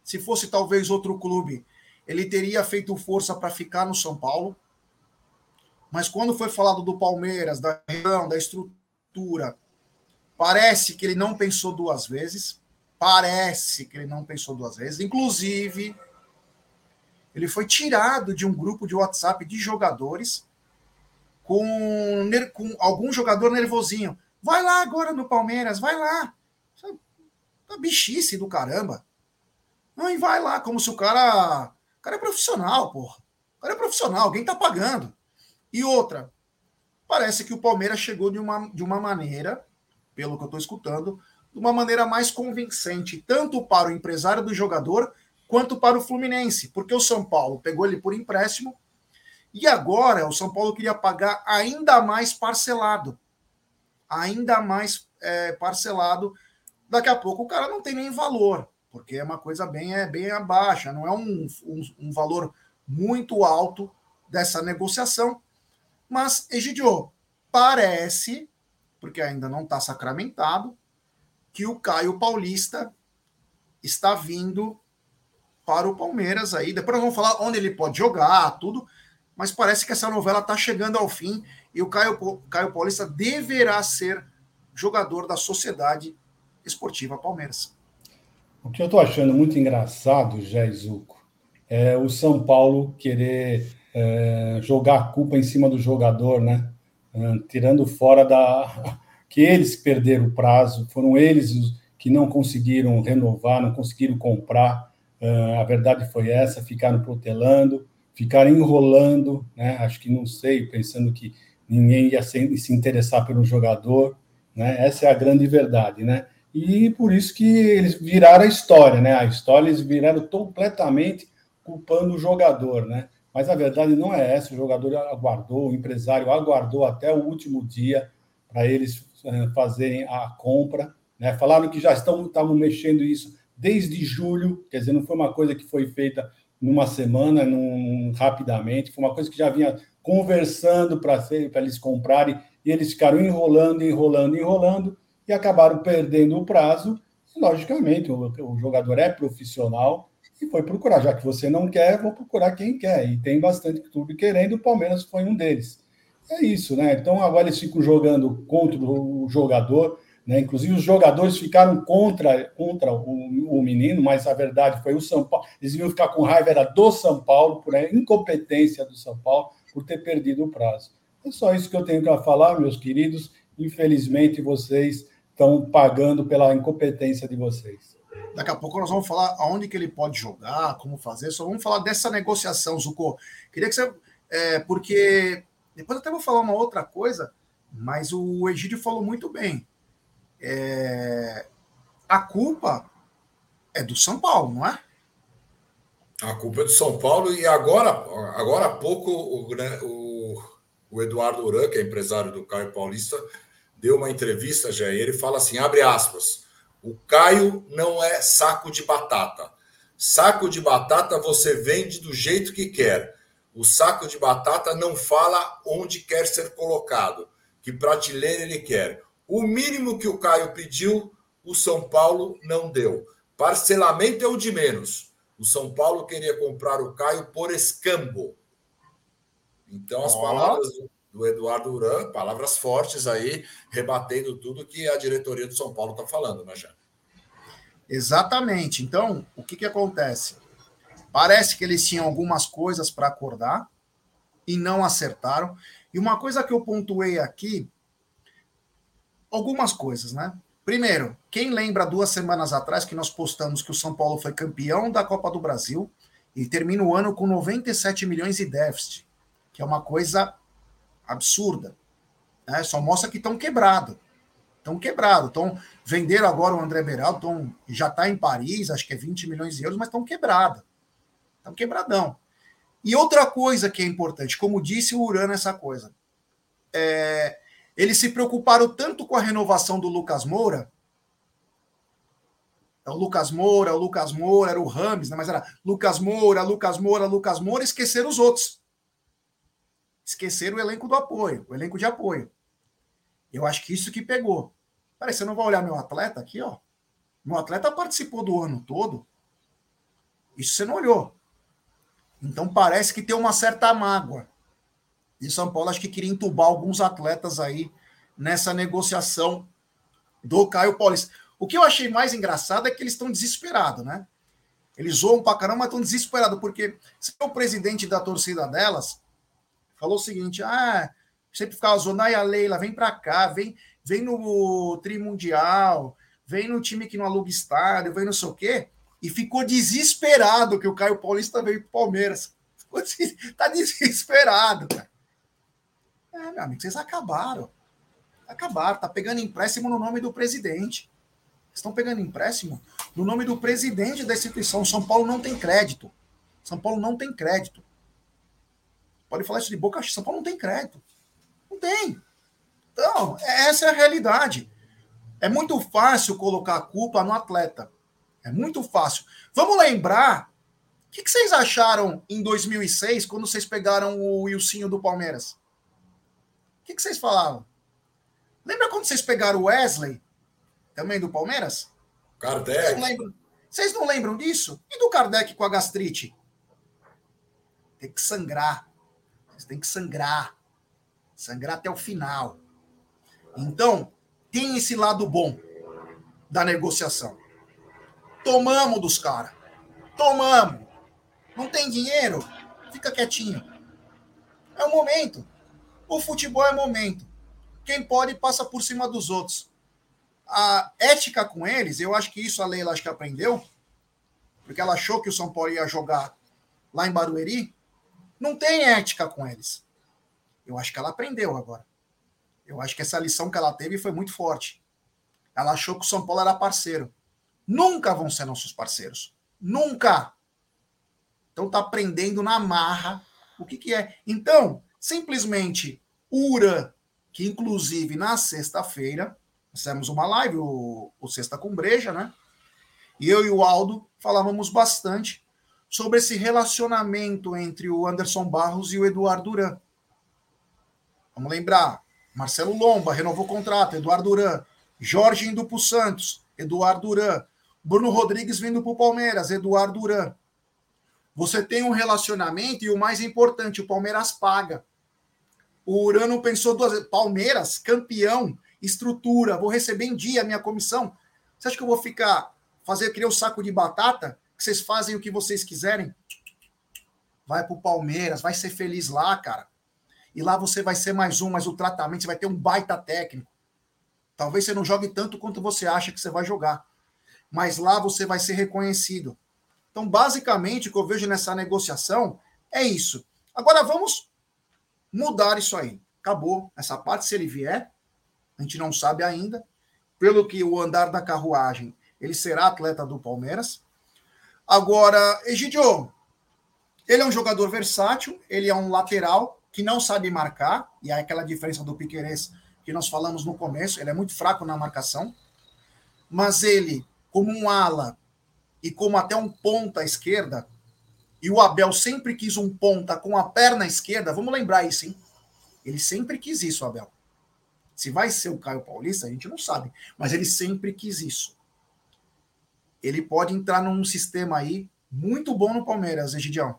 Se fosse talvez outro clube, ele teria feito força para ficar no São Paulo. Mas quando foi falado do Palmeiras, da região, da estrutura, parece que ele não pensou duas vezes. Parece que ele não pensou duas vezes. Inclusive, ele foi tirado de um grupo de WhatsApp de jogadores com, com algum jogador nervosinho. Vai lá agora no Palmeiras, vai lá. Tá bichice do caramba. Não, e vai lá, como se o cara. O cara é profissional, porra. O cara é profissional, alguém tá pagando. E outra, parece que o Palmeiras chegou de uma, de uma maneira, pelo que eu tô escutando, de uma maneira mais convincente, tanto para o empresário do jogador, quanto para o Fluminense, porque o São Paulo pegou ele por empréstimo e agora o São Paulo queria pagar ainda mais parcelado ainda mais é, parcelado daqui a pouco o cara não tem nem valor, porque é uma coisa bem, é, bem abaixo, não é um, um, um valor muito alto dessa negociação. Mas, Egidio, parece, porque ainda não está sacramentado, que o Caio Paulista está vindo para o Palmeiras aí. Depois nós vamos falar onde ele pode jogar, tudo. Mas parece que essa novela está chegando ao fim e o Caio, Caio Paulista deverá ser jogador da Sociedade Esportiva Palmeiras. O que eu estou achando muito engraçado, Jé Zuco, é o São Paulo querer é, jogar a culpa em cima do jogador, né? É, tirando fora da. que eles perderam o prazo, foram eles que não conseguiram renovar, não conseguiram comprar. É, a verdade foi essa, ficaram protelando, ficaram enrolando, né? Acho que não sei, pensando que ninguém ia se, se interessar pelo jogador, né? Essa é a grande verdade, né? E por isso que eles viraram a história, né? A história eles viraram completamente culpando o jogador, né? Mas a verdade não é essa. O jogador aguardou, o empresário aguardou até o último dia para eles eh, fazerem a compra. Né? Falaram que já estão, estavam mexendo isso desde julho, quer dizer, não foi uma coisa que foi feita numa semana, num, rapidamente, foi uma coisa que já vinha conversando para eles comprarem, e eles ficaram enrolando, enrolando, enrolando, e acabaram perdendo o prazo. E, logicamente, o, o jogador é profissional e foi procurar. Já que você não quer, vou procurar quem quer. E tem bastante clube querendo, o Palmeiras foi um deles. É isso, né? Então agora eles ficam jogando contra o jogador. Né? Inclusive, os jogadores ficaram contra, contra o, o, menino, mas a verdade foi o São Paulo. Eles iam ficar com raiva, era do São Paulo, por incompetência do São Paulo, por ter perdido o prazo. É só isso que eu tenho para falar, meus queridos. Infelizmente, vocês estão pagando pela incompetência de vocês. Daqui a pouco nós vamos falar aonde que ele pode jogar, como fazer. Só vamos falar dessa negociação, Zuko. Queria que você. É, porque. Depois até vou falar uma outra coisa, mas o Egídio falou muito bem. É, a culpa é do São Paulo, não é? A culpa é do São Paulo e agora, agora há pouco o, o, o Eduardo Uran, que é empresário do Caio Paulista, deu uma entrevista, já, ele fala assim, abre aspas, o Caio não é saco de batata. Saco de batata você vende do jeito que quer. O saco de batata não fala onde quer ser colocado, que prateleira ele quer. O mínimo que o Caio pediu, o São Paulo não deu. Parcelamento é o de menos. O São Paulo queria comprar o Caio por escambo. Então, as palavras do Eduardo Uran, palavras fortes aí, rebatendo tudo que a diretoria do São Paulo está falando, né, Jean? Exatamente. Então, o que, que acontece? Parece que eles tinham algumas coisas para acordar e não acertaram. E uma coisa que eu pontuei aqui, algumas coisas, né? Primeiro, quem lembra duas semanas atrás que nós postamos que o São Paulo foi campeão da Copa do Brasil e termina o ano com 97 milhões de déficit, que é uma coisa absurda. Né? Só mostra que estão quebrados. Estão quebrados. Estão venderam agora o André Beraldo, tão, já está em Paris, acho que é 20 milhões de euros, mas estão quebrados. Estão quebradão. E outra coisa que é importante, como disse o Urano, essa coisa. É, eles se preocuparam tanto com a renovação do Lucas Moura. É o Lucas Moura, o Lucas Moura, era o Rames, né? mas era Lucas Moura, Lucas Moura, Lucas Moura, esqueceram os outros esquecer o elenco do apoio, o elenco de apoio. Eu acho que isso que pegou. Peraí, você não vai olhar meu atleta aqui, ó? Meu atleta participou do ano todo. Isso você não olhou. Então parece que tem uma certa mágoa. E São Paulo acho que queria entubar alguns atletas aí nessa negociação do Caio Paulista. O que eu achei mais engraçado é que eles estão desesperados, né? Eles zoam pra caramba, mas estão desesperados, porque se o presidente da torcida delas, falou o seguinte: ah, sempre ficava zoando, a Leila, vem para cá, vem, vem no Trimundial, vem no time que não aluga estádio, vem não sei o quê, e ficou desesperado que o Caio Paulista veio para Palmeiras. tá desesperado, cara. É, meu amigo, vocês acabaram. Acabaram, tá pegando empréstimo no nome do presidente. Estão pegando empréstimo no nome do presidente da instituição. São Paulo não tem crédito. São Paulo não tem crédito. Pode falar isso de boca cheia. São Paulo não tem crédito. Não tem. Então, essa é a realidade. É muito fácil colocar a culpa no atleta. É muito fácil. Vamos lembrar o que, que, vocês acharam em 2006 quando vocês pegaram o Wilsinho do Palmeiras? O que, que vocês falavam? Lembra quando vocês pegaram o Wesley, também do Palmeiras? Kardec. Vocês não lembram, vocês não lembram disso? E do Kardec com a gastrite? Tem que sangrar. Vocês têm que sangrar. Sangrar até o final. Então, tem esse lado bom da negociação. Tomamos dos caras. Tomamos. Não tem dinheiro? Fica quietinho. É o momento. O futebol é momento. Quem pode passa por cima dos outros. A ética com eles, eu acho que isso a Leila acho que aprendeu, porque ela achou que o São Paulo ia jogar lá em Barueri. Não tem ética com eles. Eu acho que ela aprendeu agora. Eu acho que essa lição que ela teve foi muito forte. Ela achou que o São Paulo era parceiro. Nunca vão ser nossos parceiros. Nunca. Então tá aprendendo na marra o que, que é. Então, simplesmente o Uran, que inclusive na sexta-feira, fizemos uma live, o, o Sexta com Breja, né? E eu e o Aldo falávamos bastante sobre esse relacionamento entre o Anderson Barros e o Eduardo Duran. Vamos lembrar, Marcelo Lomba renovou o contrato, Eduardo Duran, Jorge indo para o Santos, Eduardo Duran, Bruno Rodrigues vindo para o Palmeiras, Eduardo Duran. Você tem um relacionamento e o mais importante, o Palmeiras paga. O Urano pensou duas vezes. Palmeiras, campeão, estrutura, vou receber em dia a minha comissão. Você acha que eu vou ficar, fazer criar um saco de batata, que vocês fazem o que vocês quiserem? Vai pro Palmeiras, vai ser feliz lá, cara. E lá você vai ser mais um, mas o tratamento, você vai ter um baita técnico. Talvez você não jogue tanto quanto você acha que você vai jogar. Mas lá você vai ser reconhecido. Então, basicamente, o que eu vejo nessa negociação é isso. Agora vamos mudar isso aí. Acabou essa parte. Se ele vier, a gente não sabe ainda. Pelo que o andar da carruagem, ele será atleta do Palmeiras. Agora, Egidio, ele é um jogador versátil, ele é um lateral que não sabe marcar, e é aquela diferença do Piquerez que nós falamos no começo, ele é muito fraco na marcação, mas ele, como um ala e como até um ponta esquerda, e o Abel sempre quis um ponta com a perna esquerda, vamos lembrar isso, hein? Ele sempre quis isso, Abel. Se vai ser o Caio Paulista, a gente não sabe, mas ele sempre quis isso. Ele pode entrar num sistema aí muito bom no Palmeiras, Egidião.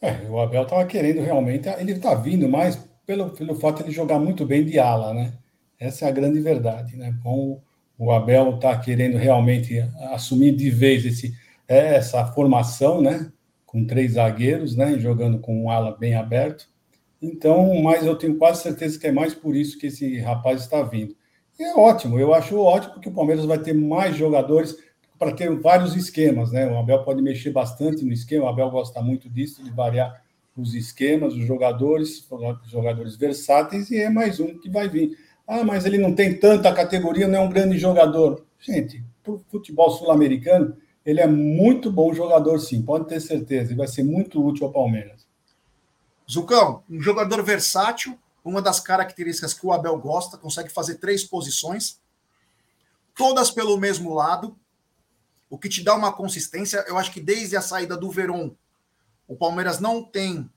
É, o Abel estava querendo realmente, ele está vindo mais pelo, pelo fato de ele jogar muito bem de ala, né? Essa é a grande verdade, né? Bom, o Abel está querendo realmente assumir de vez esse, essa formação, né? Com três zagueiros, né? Jogando com um ala bem aberto. Então, mas eu tenho quase certeza que é mais por isso que esse rapaz está vindo. E é ótimo, eu acho ótimo que o Palmeiras vai ter mais jogadores para ter vários esquemas, né? O Abel pode mexer bastante no esquema, o Abel gosta muito disso, de variar os esquemas, os jogadores, os jogadores versáteis, e é mais um que vai vir. Ah, mas ele não tem tanta categoria, não é um grande jogador. Gente, para o futebol sul-americano, ele é muito bom jogador, sim, pode ter certeza, e vai ser muito útil ao Palmeiras. Zucão, um jogador versátil, uma das características que o Abel gosta, consegue fazer três posições, todas pelo mesmo lado, o que te dá uma consistência. Eu acho que desde a saída do Veron, o Palmeiras não tem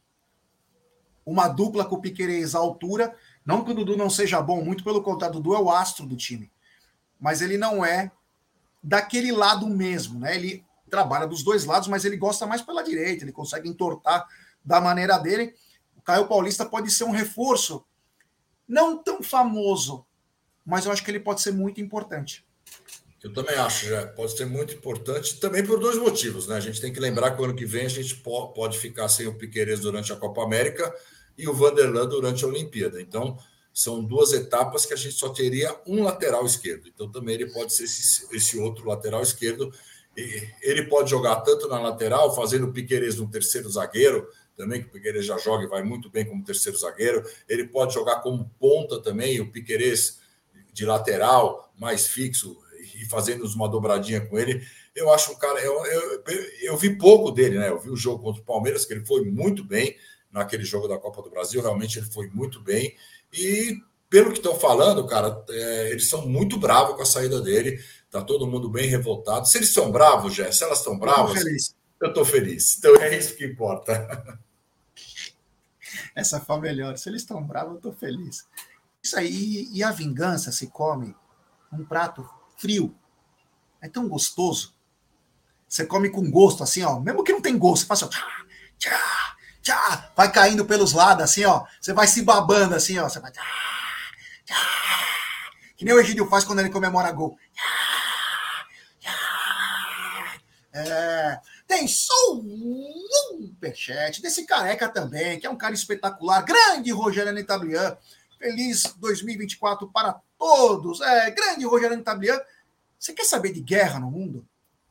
uma dupla com o Piquerez à altura. Não que o Dudu não seja bom, muito pelo contrário, o Dudu é o astro do time. Mas ele não é daquele lado mesmo, né? Ele trabalha dos dois lados, mas ele gosta mais pela direita, ele consegue entortar da maneira dele. O Caio Paulista pode ser um reforço, não tão famoso, mas eu acho que ele pode ser muito importante. Eu também acho, já pode ser muito importante, também por dois motivos, né? A gente tem que lembrar que o ano que vem a gente pode ficar sem o Piqueires durante a Copa América e o Vanderlan durante a Olimpíada. Então, são duas etapas que a gente só teria um lateral esquerdo. Então, também ele pode ser esse, esse outro lateral esquerdo. E ele pode jogar tanto na lateral, fazendo o Piqueires no terceiro zagueiro, também, que o Piqueires já joga e vai muito bem como terceiro zagueiro. Ele pode jogar como ponta também, o Piqueires de lateral, mais fixo, e fazendo uma dobradinha com ele. Eu acho um cara. Eu, eu, eu, vi pouco dele, né? Eu vi o jogo contra o Palmeiras, que ele foi muito bem naquele jogo da Copa do Brasil. Realmente ele foi muito bem. E pelo que estão falando, cara, é, eles são muito bravos com a saída dele. Tá todo mundo bem revoltado. Se eles são bravos, Jé, se elas estão bravas, eu estou feliz. Então é isso que importa. Essa foi melhor. Se eles estão bravos, eu estou feliz. Isso aí. E a vingança se come um prato frio. É tão gostoso. Você come com gosto, assim, ó. Mesmo que não tem gosto, você faz assim, ó. Tchá, tchá, vai caindo pelos lados, assim, ó. Você vai se babando, assim, ó. Você vai. Que nem o Egídio faz quando ele comemora gol. É, tem superchat desse careca também, que é um cara espetacular. Grande Rogério Netablian. Feliz 2024 para todos. É, grande Rogério Netablian. Você quer saber de guerra no mundo?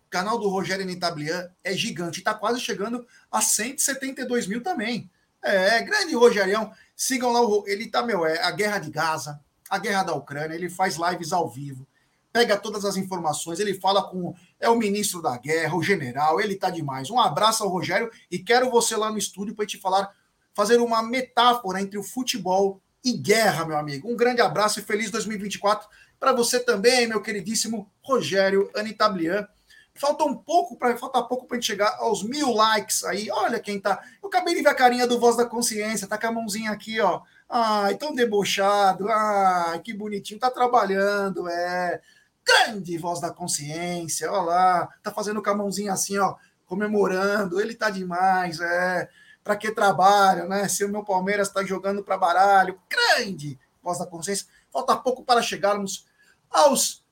O canal do Rogério Netablian é gigante. Está quase chegando a 172 mil também. É, grande Rogerião. Sigam lá. O, ele tá, meu, é a guerra de Gaza, a guerra da Ucrânia. Ele faz lives ao vivo pega todas as informações, ele fala com é o ministro da guerra, o general, ele tá demais. Um abraço ao Rogério e quero você lá no estúdio para te falar, fazer uma metáfora entre o futebol e guerra, meu amigo. Um grande abraço e feliz 2024 para você também, meu queridíssimo Rogério Anitablian. Falta um pouco para falta pouco para gente chegar aos mil likes aí. Olha quem tá. Eu acabei de ver a carinha do Voz da Consciência, tá com a mãozinha aqui, ó. Ai, tão debochado. Ai, que bonitinho. Tá trabalhando, é grande voz da consciência, olha lá, tá fazendo com a mãozinha assim, ó, comemorando, ele tá demais, é, para que trabalho, né? Se o meu Palmeiras está jogando para baralho, grande voz da consciência. Falta pouco para chegarmos aos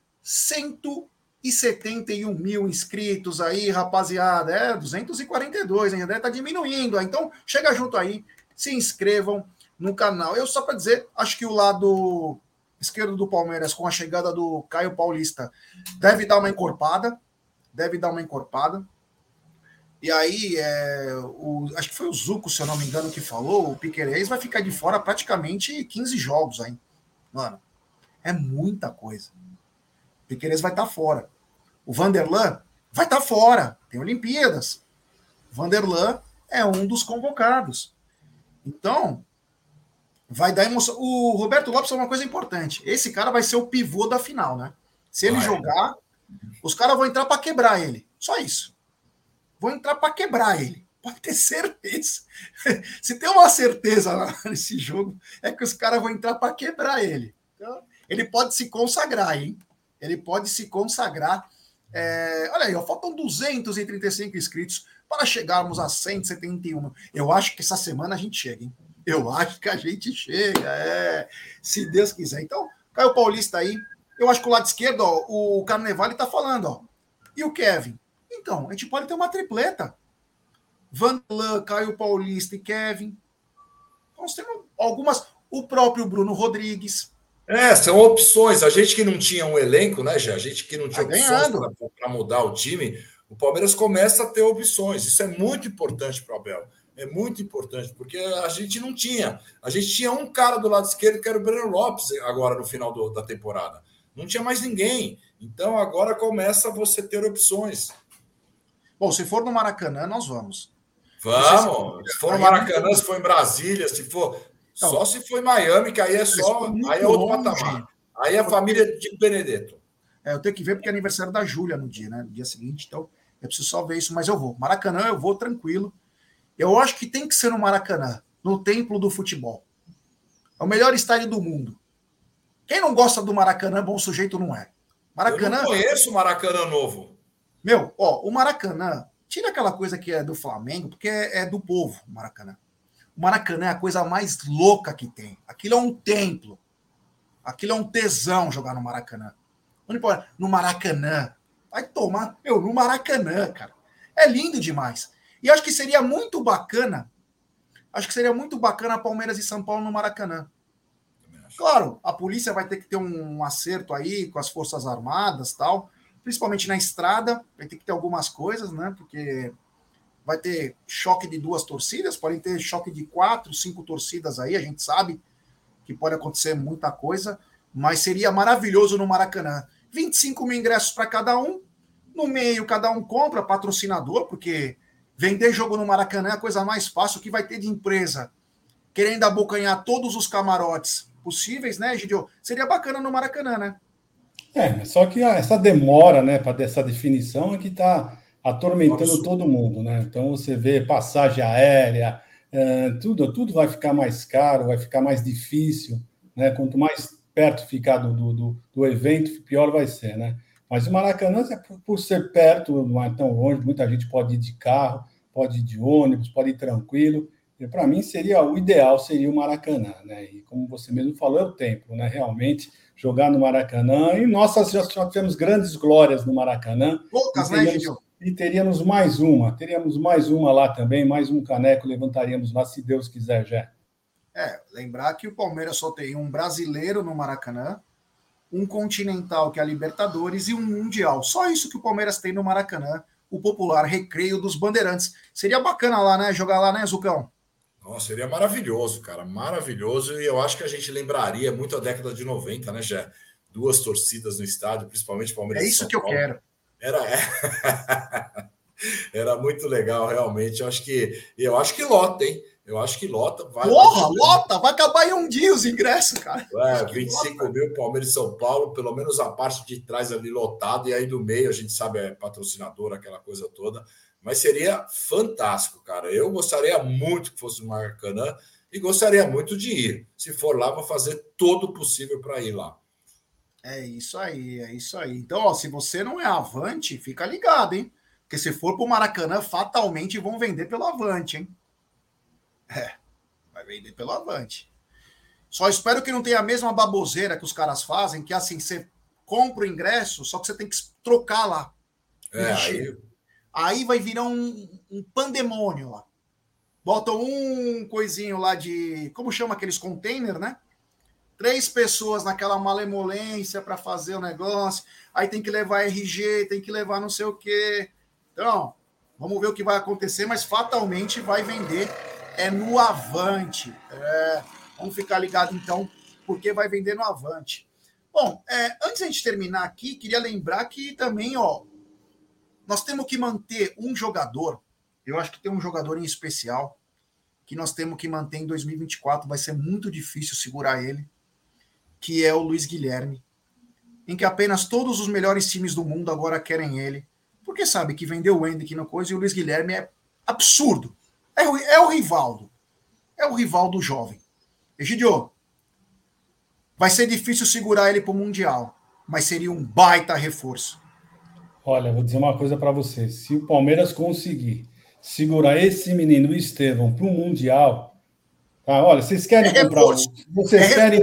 171 mil inscritos aí, rapaziada. É, 242, ainda deve estar tá diminuindo. Então, chega junto aí, se inscrevam no canal. Eu só para dizer, acho que o lado esquerdo do Palmeiras com a chegada do Caio Paulista deve dar uma encorpada, deve dar uma encorpada. E aí, é, o, acho que foi o Zuco, se eu não me engano, que falou, o Piquerez vai ficar de fora praticamente 15 jogos aí. Mano, é muita coisa. Piquerez vai estar tá fora. O Vanderlan vai estar tá fora. Tem Olimpíadas. O Vanderlan é um dos convocados. Então, vai dar emoção. O Roberto Lopes é uma coisa importante. Esse cara vai ser o pivô da final, né? Se ele vai. jogar, os caras vão entrar para quebrar ele. Só isso. Vão entrar para quebrar ele. Pode ter certeza. Se tem uma certeza nesse jogo, é que os caras vão entrar para quebrar ele. Então, ele pode se consagrar, hein? Ele pode se consagrar. É... olha aí, ó, faltam 235 inscritos para chegarmos a 171. Eu acho que essa semana a gente chega, hein? Eu acho que a gente chega, é, se Deus quiser. Então, Caio Paulista aí. Eu acho que o lado esquerdo, ó, o Carnevale está falando, ó. E o Kevin? Então, a gente pode ter uma tripleta. Vanderlan, Caio Paulista e Kevin. Nós temos algumas. O próprio Bruno Rodrigues. É, são opções. A gente que não tinha um elenco, né, já? A gente que não tinha tá opções para mudar o time, o Palmeiras começa a ter opções. Isso é muito importante para o Abel é muito importante, porque a gente não tinha. A gente tinha um cara do lado esquerdo, que era o Breno Lopes, agora no final do, da temporada. Não tinha mais ninguém. Então agora começa você ter opções. Bom, se for no Maracanã, nós vamos. Vamos. Se for no Maracanã, se for em Brasília, se for. Só se em Miami, que aí é só. Aí é outro patamar. Aí é a família de Benedetto. É, eu tenho que ver porque é aniversário da Júlia no dia, né? No dia seguinte, então eu preciso só ver isso, mas eu vou. Maracanã, eu vou tranquilo. Eu acho que tem que ser no Maracanã, no templo do futebol. É o melhor estádio do mundo. Quem não gosta do Maracanã, bom sujeito não é. Maracanã. Eu não conheço o Maracanã novo. Meu, ó, o Maracanã, tira aquela coisa que é do Flamengo, porque é, é do povo, o Maracanã. O Maracanã é a coisa mais louca que tem. Aquilo é um templo. Aquilo é um tesão jogar no Maracanã. No Maracanã. Vai tomar. Meu, no Maracanã, cara. É lindo demais. E acho que seria muito bacana, acho que seria muito bacana Palmeiras e São Paulo no Maracanã. Claro, a polícia vai ter que ter um acerto aí com as Forças Armadas tal, principalmente na estrada, vai ter que ter algumas coisas, né? Porque vai ter choque de duas torcidas, podem ter choque de quatro, cinco torcidas aí, a gente sabe que pode acontecer muita coisa, mas seria maravilhoso no Maracanã. 25 mil ingressos para cada um, no meio cada um compra patrocinador, porque Vender jogo no Maracanã é a coisa mais fácil que vai ter de empresa querendo abocanhar todos os camarotes possíveis, né, Gidio? Seria bacana no Maracanã, né? É, só que essa demora, né, para essa definição é que está atormentando Nossa. todo mundo, né? Então você vê passagem aérea, é, tudo, tudo vai ficar mais caro, vai ficar mais difícil, né? Quanto mais perto ficar do, do, do evento, pior vai ser, né? Mas o Maracanã, por ser perto, não é tão longe, muita gente pode ir de carro, pode ir de ônibus, pode ir tranquilo. E para mim seria o ideal seria o Maracanã, né? E como você mesmo falou, é o tempo, né? Realmente jogar no Maracanã. E nós já tivemos grandes glórias no Maracanã. Poucas, né, Gil? E teríamos mais uma, teríamos mais uma lá também, mais um caneco levantaríamos lá, se Deus quiser, já. É, lembrar que o Palmeiras só tem um brasileiro no Maracanã, um continental que é a Libertadores e um mundial. Só isso que o Palmeiras tem no Maracanã, o popular recreio dos bandeirantes. Seria bacana lá, né? Jogar lá, né, Zucão? Nossa, seria maravilhoso, cara, maravilhoso. E eu acho que a gente lembraria muito a década de 90, né, Jé? Duas torcidas no estádio, principalmente Palmeiras. É isso que eu quero. Era, é... era muito legal, realmente. Eu acho que eu acho que lota, hein? Eu acho que lota. Vai, Porra, vai... lota! Vai acabar em um dia os ingressos, cara. É, 25 lota. mil Palmeiras e São Paulo, pelo menos a parte de trás ali lotada, e aí do meio a gente sabe é patrocinador, aquela coisa toda. Mas seria fantástico, cara. Eu gostaria muito que fosse no Maracanã e gostaria muito de ir. Se for lá, vou fazer todo o possível para ir lá. É isso aí, é isso aí. Então, ó, se você não é Avante, fica ligado, hein? Porque se for para o Maracanã, fatalmente vão vender pelo Avante, hein? É, vai vender pelo Avante. Só espero que não tenha a mesma baboseira que os caras fazem, que assim, você compra o ingresso, só que você tem que trocar lá. É, aí... aí vai virar um, um pandemônio lá. Botam um coisinho lá de. Como chama aqueles container, né? Três pessoas naquela malemolência para fazer o negócio, aí tem que levar RG, tem que levar não sei o quê. Então, vamos ver o que vai acontecer, mas fatalmente vai vender é no Avante. É, vamos ficar ligado então, porque vai vender no Avante. Bom, é, antes a gente terminar aqui, queria lembrar que também, ó, nós temos que manter um jogador. Eu acho que tem um jogador em especial que nós temos que manter em 2024. Vai ser muito difícil segurar ele que é o Luiz Guilherme, em que apenas todos os melhores times do mundo agora querem ele, porque sabe que vendeu o Hendrick no coisa e o Luiz Guilherme é absurdo. É o, é o Rivaldo. É o Rivaldo jovem. Egidio, vai ser difícil segurar ele para o Mundial, mas seria um baita reforço. Olha, vou dizer uma coisa para você. Se o Palmeiras conseguir segurar esse menino, Estevão, para o Mundial, tá? olha, vocês querem é comprar. Vocês é querem,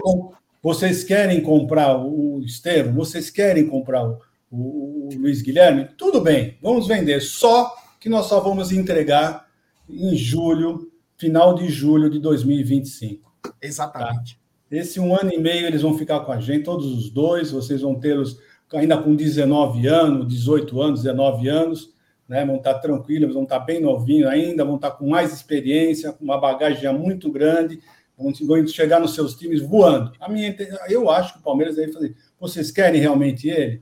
vocês querem comprar o Estevam? Vocês querem comprar o, o, o, Luiz Guilherme? Tudo bem, vamos vender. Só que nós só vamos entregar em julho, final de julho de 2025. Exatamente. Tá? Esse um ano e meio eles vão ficar com a gente, todos os dois. Vocês vão tê-los ainda com 19 anos, 18 anos, 19 anos. Né, vão estar tranquilos, vão estar bem novinhos ainda, vão estar com mais experiência, com uma bagagem muito grande vão chegar nos seus times voando. A minha, eu acho que o Palmeiras deve fazer. Vocês querem realmente ele?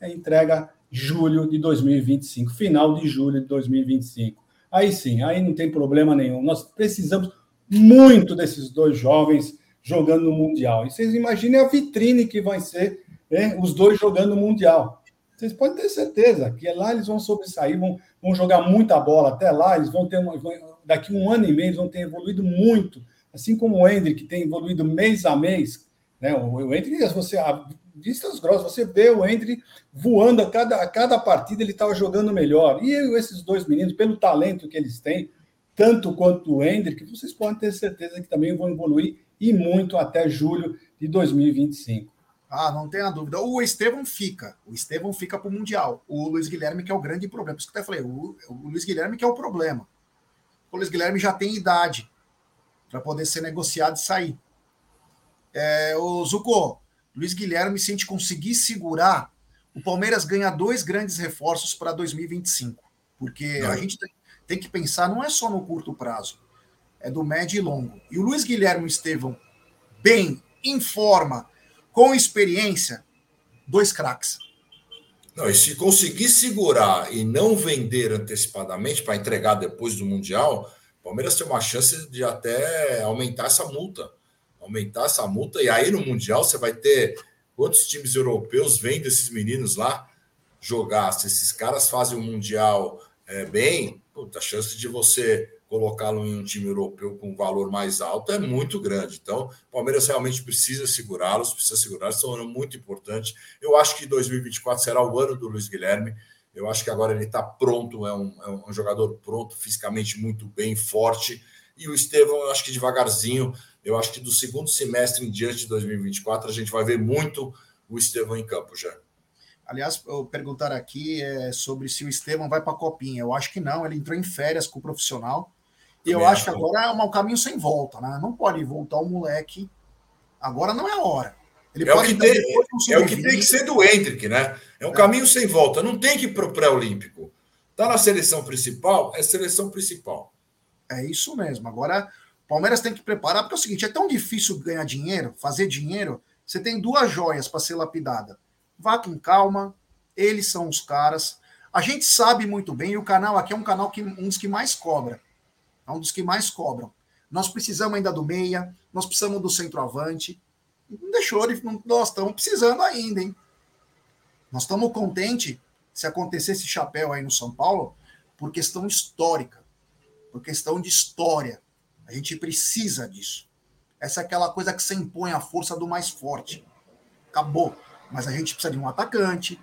É entrega julho de 2025, final de julho de 2025. Aí sim, aí não tem problema nenhum. Nós precisamos muito desses dois jovens jogando no Mundial. E vocês imaginem a vitrine que vai ser né, os dois jogando no Mundial. Vocês podem ter certeza que lá eles vão sobressair, vão, vão jogar muita bola. Até lá, eles vão ter uma, daqui um ano e meio, eles vão ter evoluído muito Assim como o Hendrick tem evoluído mês a mês, né? O Hendrick, você, a vistas grossas, você vê o Hendrick voando a cada, a cada partida, ele estava jogando melhor. E esses dois meninos, pelo talento que eles têm, tanto quanto o Hendrick, vocês podem ter certeza que também vão evoluir e muito até julho de 2025. Ah, não tenha dúvida. O Estevão fica. O Estevão fica para o Mundial. O Luiz Guilherme que é o grande problema. Por isso que eu até falei, o, o Luiz Guilherme que é o problema. O Luiz Guilherme já tem idade para poder ser negociado e sair. É, o Zuko, Luiz Guilherme, se a gente conseguir segurar, o Palmeiras ganha dois grandes reforços para 2025. Porque não. a gente tem, tem, que pensar, não é só no curto prazo, é do médio e longo. E o Luiz Guilherme Estevão, bem, em forma, com experiência, dois craques. Não, e se conseguir segurar e não vender antecipadamente para entregar depois do Mundial, Palmeiras tem uma chance de até aumentar essa multa. aumentar essa multa, e aí no Mundial você vai ter quantos times europeus vendo esses meninos lá jogar? Se esses caras fazem o um Mundial é, bem, puta, a chance de você colocá-lo em um time europeu com valor mais alto é muito grande. Então, o Palmeiras realmente precisa segurá-los, precisa segurá-los, são um ano muito importante. Eu acho que 2024 será o ano do Luiz Guilherme. Eu acho que agora ele está pronto, é um, é um jogador pronto, fisicamente muito bem, forte. E o Estevão, eu acho que devagarzinho, eu acho que do segundo semestre em diante de 2024, a gente vai ver muito o Estevão em campo já. Aliás, eu perguntar aqui é sobre se o Estevão vai para a Copinha. Eu acho que não, ele entrou em férias com o profissional. E eu acho que agora é um caminho sem volta, né? Não pode voltar o moleque. Agora não é a hora. Ele é, o que, tem, é o que tem que ser do Hendrick, né? É um é. caminho sem volta. Não tem que ir para o pré-olímpico. Está na seleção principal, é seleção principal. É isso mesmo. Agora, o Palmeiras tem que preparar, porque é o seguinte: é tão difícil ganhar dinheiro, fazer dinheiro. Você tem duas joias para ser lapidada. Vá com calma, eles são os caras. A gente sabe muito bem, e o canal aqui é um canal que um dos que mais cobra. É um dos que mais cobram. Nós precisamos ainda do meia, nós precisamos do centroavante. Não deixou, nós estamos precisando ainda, hein? Nós estamos contentes se acontecer esse chapéu aí no São Paulo por questão histórica, por questão de história. A gente precisa disso. Essa é aquela coisa que você impõe a força do mais forte. Acabou. Mas a gente precisa de um atacante,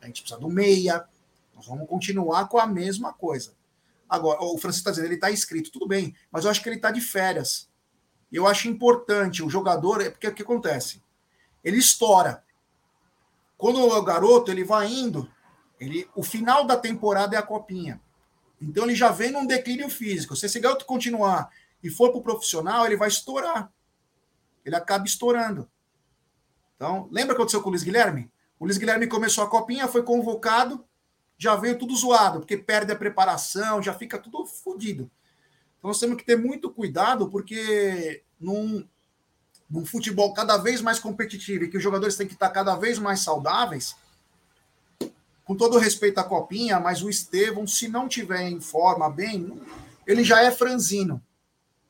a gente precisa do meia. Nós vamos continuar com a mesma coisa. Agora, o Francisco está dizendo, ele está inscrito, tudo bem, mas eu acho que ele está de férias. Eu acho importante o jogador, é porque o que acontece? Ele estoura. Quando o garoto ele vai indo, ele, o final da temporada é a copinha. Então ele já vem num declínio físico. Se esse garoto continuar e for para o profissional, ele vai estourar. Ele acaba estourando. Então, lembra o que aconteceu com o Luiz Guilherme? O Luiz Guilherme começou a copinha, foi convocado, já veio tudo zoado, porque perde a preparação, já fica tudo fodido. Então nós temos que ter muito cuidado, porque num, num futebol cada vez mais competitivo e que os jogadores têm que estar cada vez mais saudáveis, com todo respeito à copinha, mas o Estevão, se não tiver em forma bem, ele já é franzino.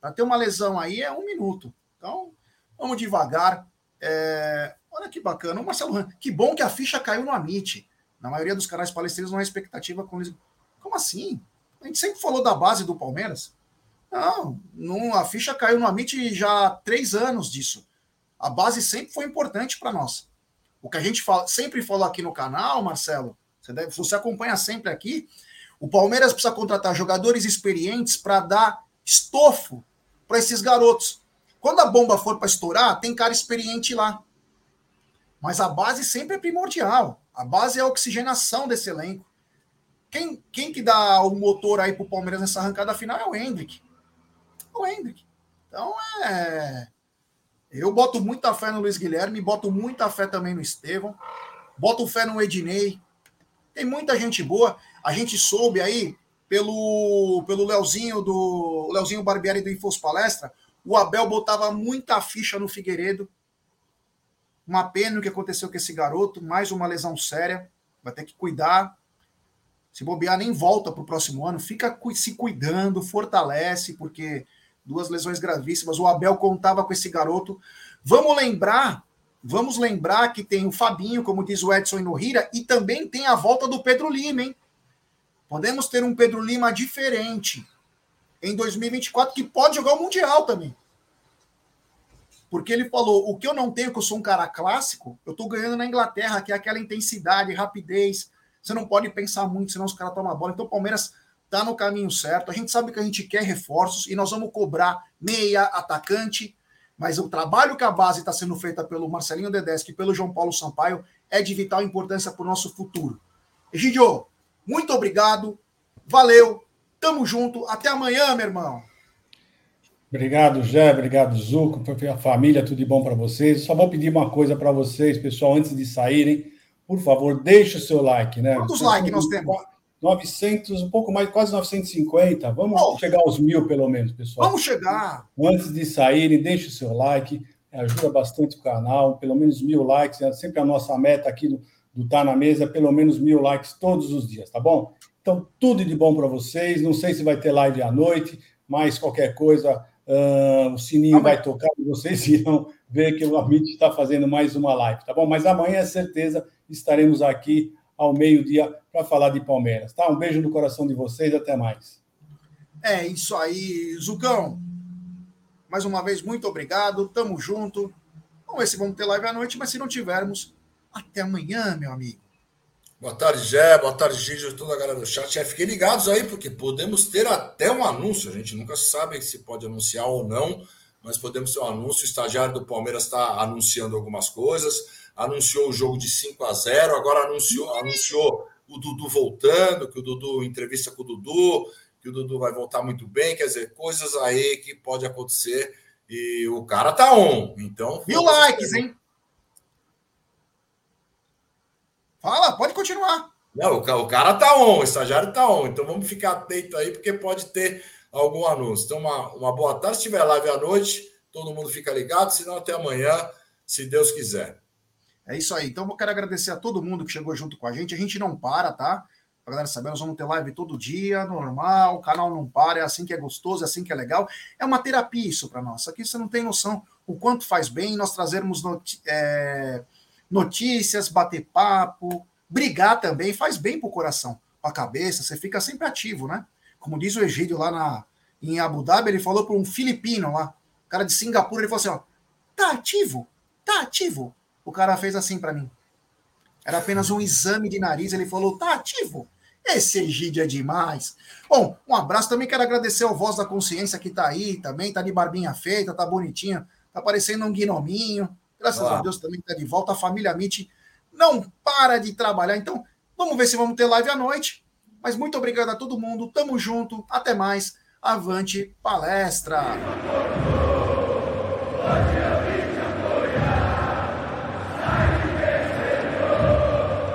Para ter uma lesão aí é um minuto. Então, vamos devagar. É... Olha que bacana. O Marcelo, que bom que a ficha caiu no Amit. Na maioria dos canais palestinos não há expectativa com eles. Como assim? A gente sempre falou da base do Palmeiras. Não, não a ficha caiu no Amit já há três anos disso. A base sempre foi importante para nós. O que a gente fala, sempre falou aqui no canal, Marcelo, você, deve, você acompanha sempre aqui, o Palmeiras precisa contratar jogadores experientes para dar estofo para esses garotos. Quando a bomba for para estourar, tem cara experiente lá. Mas a base sempre é primordial. A base é a oxigenação desse elenco. Quem, quem que dá o motor aí pro Palmeiras nessa arrancada final é o Hendrick. O Hendrick. Então é. Eu boto muita fé no Luiz Guilherme, boto muita fé também no Estevão, boto fé no Ednei. Tem muita gente boa. A gente soube aí pelo pelo Leozinho do Leozinho Barbieri do Infos Palestra, o Abel botava muita ficha no Figueiredo uma pena o que aconteceu com esse garoto, mais uma lesão séria, vai ter que cuidar. Se bobear, nem volta para o próximo ano, fica se cuidando, fortalece, porque duas lesões gravíssimas. O Abel contava com esse garoto. Vamos lembrar, vamos lembrar que tem o Fabinho, como diz o Edson Inorrira, e também tem a volta do Pedro Lima, hein? Podemos ter um Pedro Lima diferente em 2024 que pode jogar o Mundial também. Porque ele falou: o que eu não tenho, que eu sou um cara clássico, eu estou ganhando na Inglaterra, que é aquela intensidade, rapidez. Você não pode pensar muito, senão os caras tomam a bola. Então o Palmeiras está no caminho certo. A gente sabe que a gente quer reforços e nós vamos cobrar meia, atacante. Mas o trabalho que a base está sendo feita pelo Marcelinho Dedeschi e pelo João Paulo Sampaio é de vital importância para o nosso futuro. Egidio, muito obrigado. Valeu. Tamo junto. Até amanhã, meu irmão. Obrigado, Jé, obrigado, Zuco, a família, tudo de bom para vocês. Só vou pedir uma coisa para vocês, pessoal, antes de saírem, por favor, deixe o seu like, né? Quantos likes nós temos? 900, um pouco mais, quase 950. Vamos oh, chegar aos mil, pelo menos, pessoal. Vamos chegar. Antes de saírem, deixe o seu like, ajuda bastante o canal, pelo menos mil likes, é sempre a nossa meta aqui do, do Tá na Mesa, pelo menos mil likes todos os dias, tá bom? Então, tudo de bom para vocês. Não sei se vai ter live à noite, mas qualquer coisa uh, o sininho vai tocar e vocês irão ver que o Amit está fazendo mais uma live, tá bom? Mas amanhã, é certeza, estaremos aqui ao meio-dia para falar de Palmeiras, tá? Um beijo no coração de vocês, até mais. É isso aí, Zucão. Mais uma vez, muito obrigado, tamo junto. Vamos ver se vamos ter live à noite, mas se não tivermos, até amanhã, meu amigo. Boa tarde, Gé. Boa tarde, Gigi, toda a galera do chat. É, fiquem ligados aí, porque podemos ter até um anúncio. A gente nunca sabe se pode anunciar ou não, mas podemos ter um anúncio. O estagiário do Palmeiras está anunciando algumas coisas. Anunciou o jogo de 5 a 0 agora anunciou, anunciou o Dudu voltando, que o Dudu entrevista com o Dudu, que o Dudu vai voltar muito bem. Quer dizer, coisas aí que pode acontecer. E o cara tá on. Então. Mil likes, hein? Fala, pode continuar. Não, o cara tá on, o estagiário tá on. Então vamos ficar atento aí, porque pode ter algum anúncio. Então, uma, uma boa tarde. Se tiver live à noite, todo mundo fica ligado. Se não, até amanhã, se Deus quiser. É isso aí. Então, eu quero agradecer a todo mundo que chegou junto com a gente. A gente não para, tá? Pra galera saber, nós vamos ter live todo dia, normal, o canal não para, é assim que é gostoso, é assim que é legal. É uma terapia isso para nós. Aqui você não tem noção o quanto faz bem nós trazermos é, notícias, bater papo, brigar também, faz bem pro coração, a cabeça, você fica sempre ativo, né? Como diz o Egídio lá na, em Abu Dhabi, ele falou para um filipino lá, cara de Singapura, ele falou assim: ó, tá ativo, tá ativo. O cara fez assim para mim. Era apenas um exame de nariz, ele falou: tá ativo. Esse Egídio é demais. Bom, um abraço. Também quero agradecer ao Voz da Consciência que tá aí também, tá de barbinha feita, tá bonitinha, tá parecendo um gnominho. Graças a Deus também está de volta. A família Amit não para de trabalhar. Então, vamos ver se vamos ter live à noite. Mas muito obrigado a todo mundo. Tamo junto. Até mais. Avante palestra.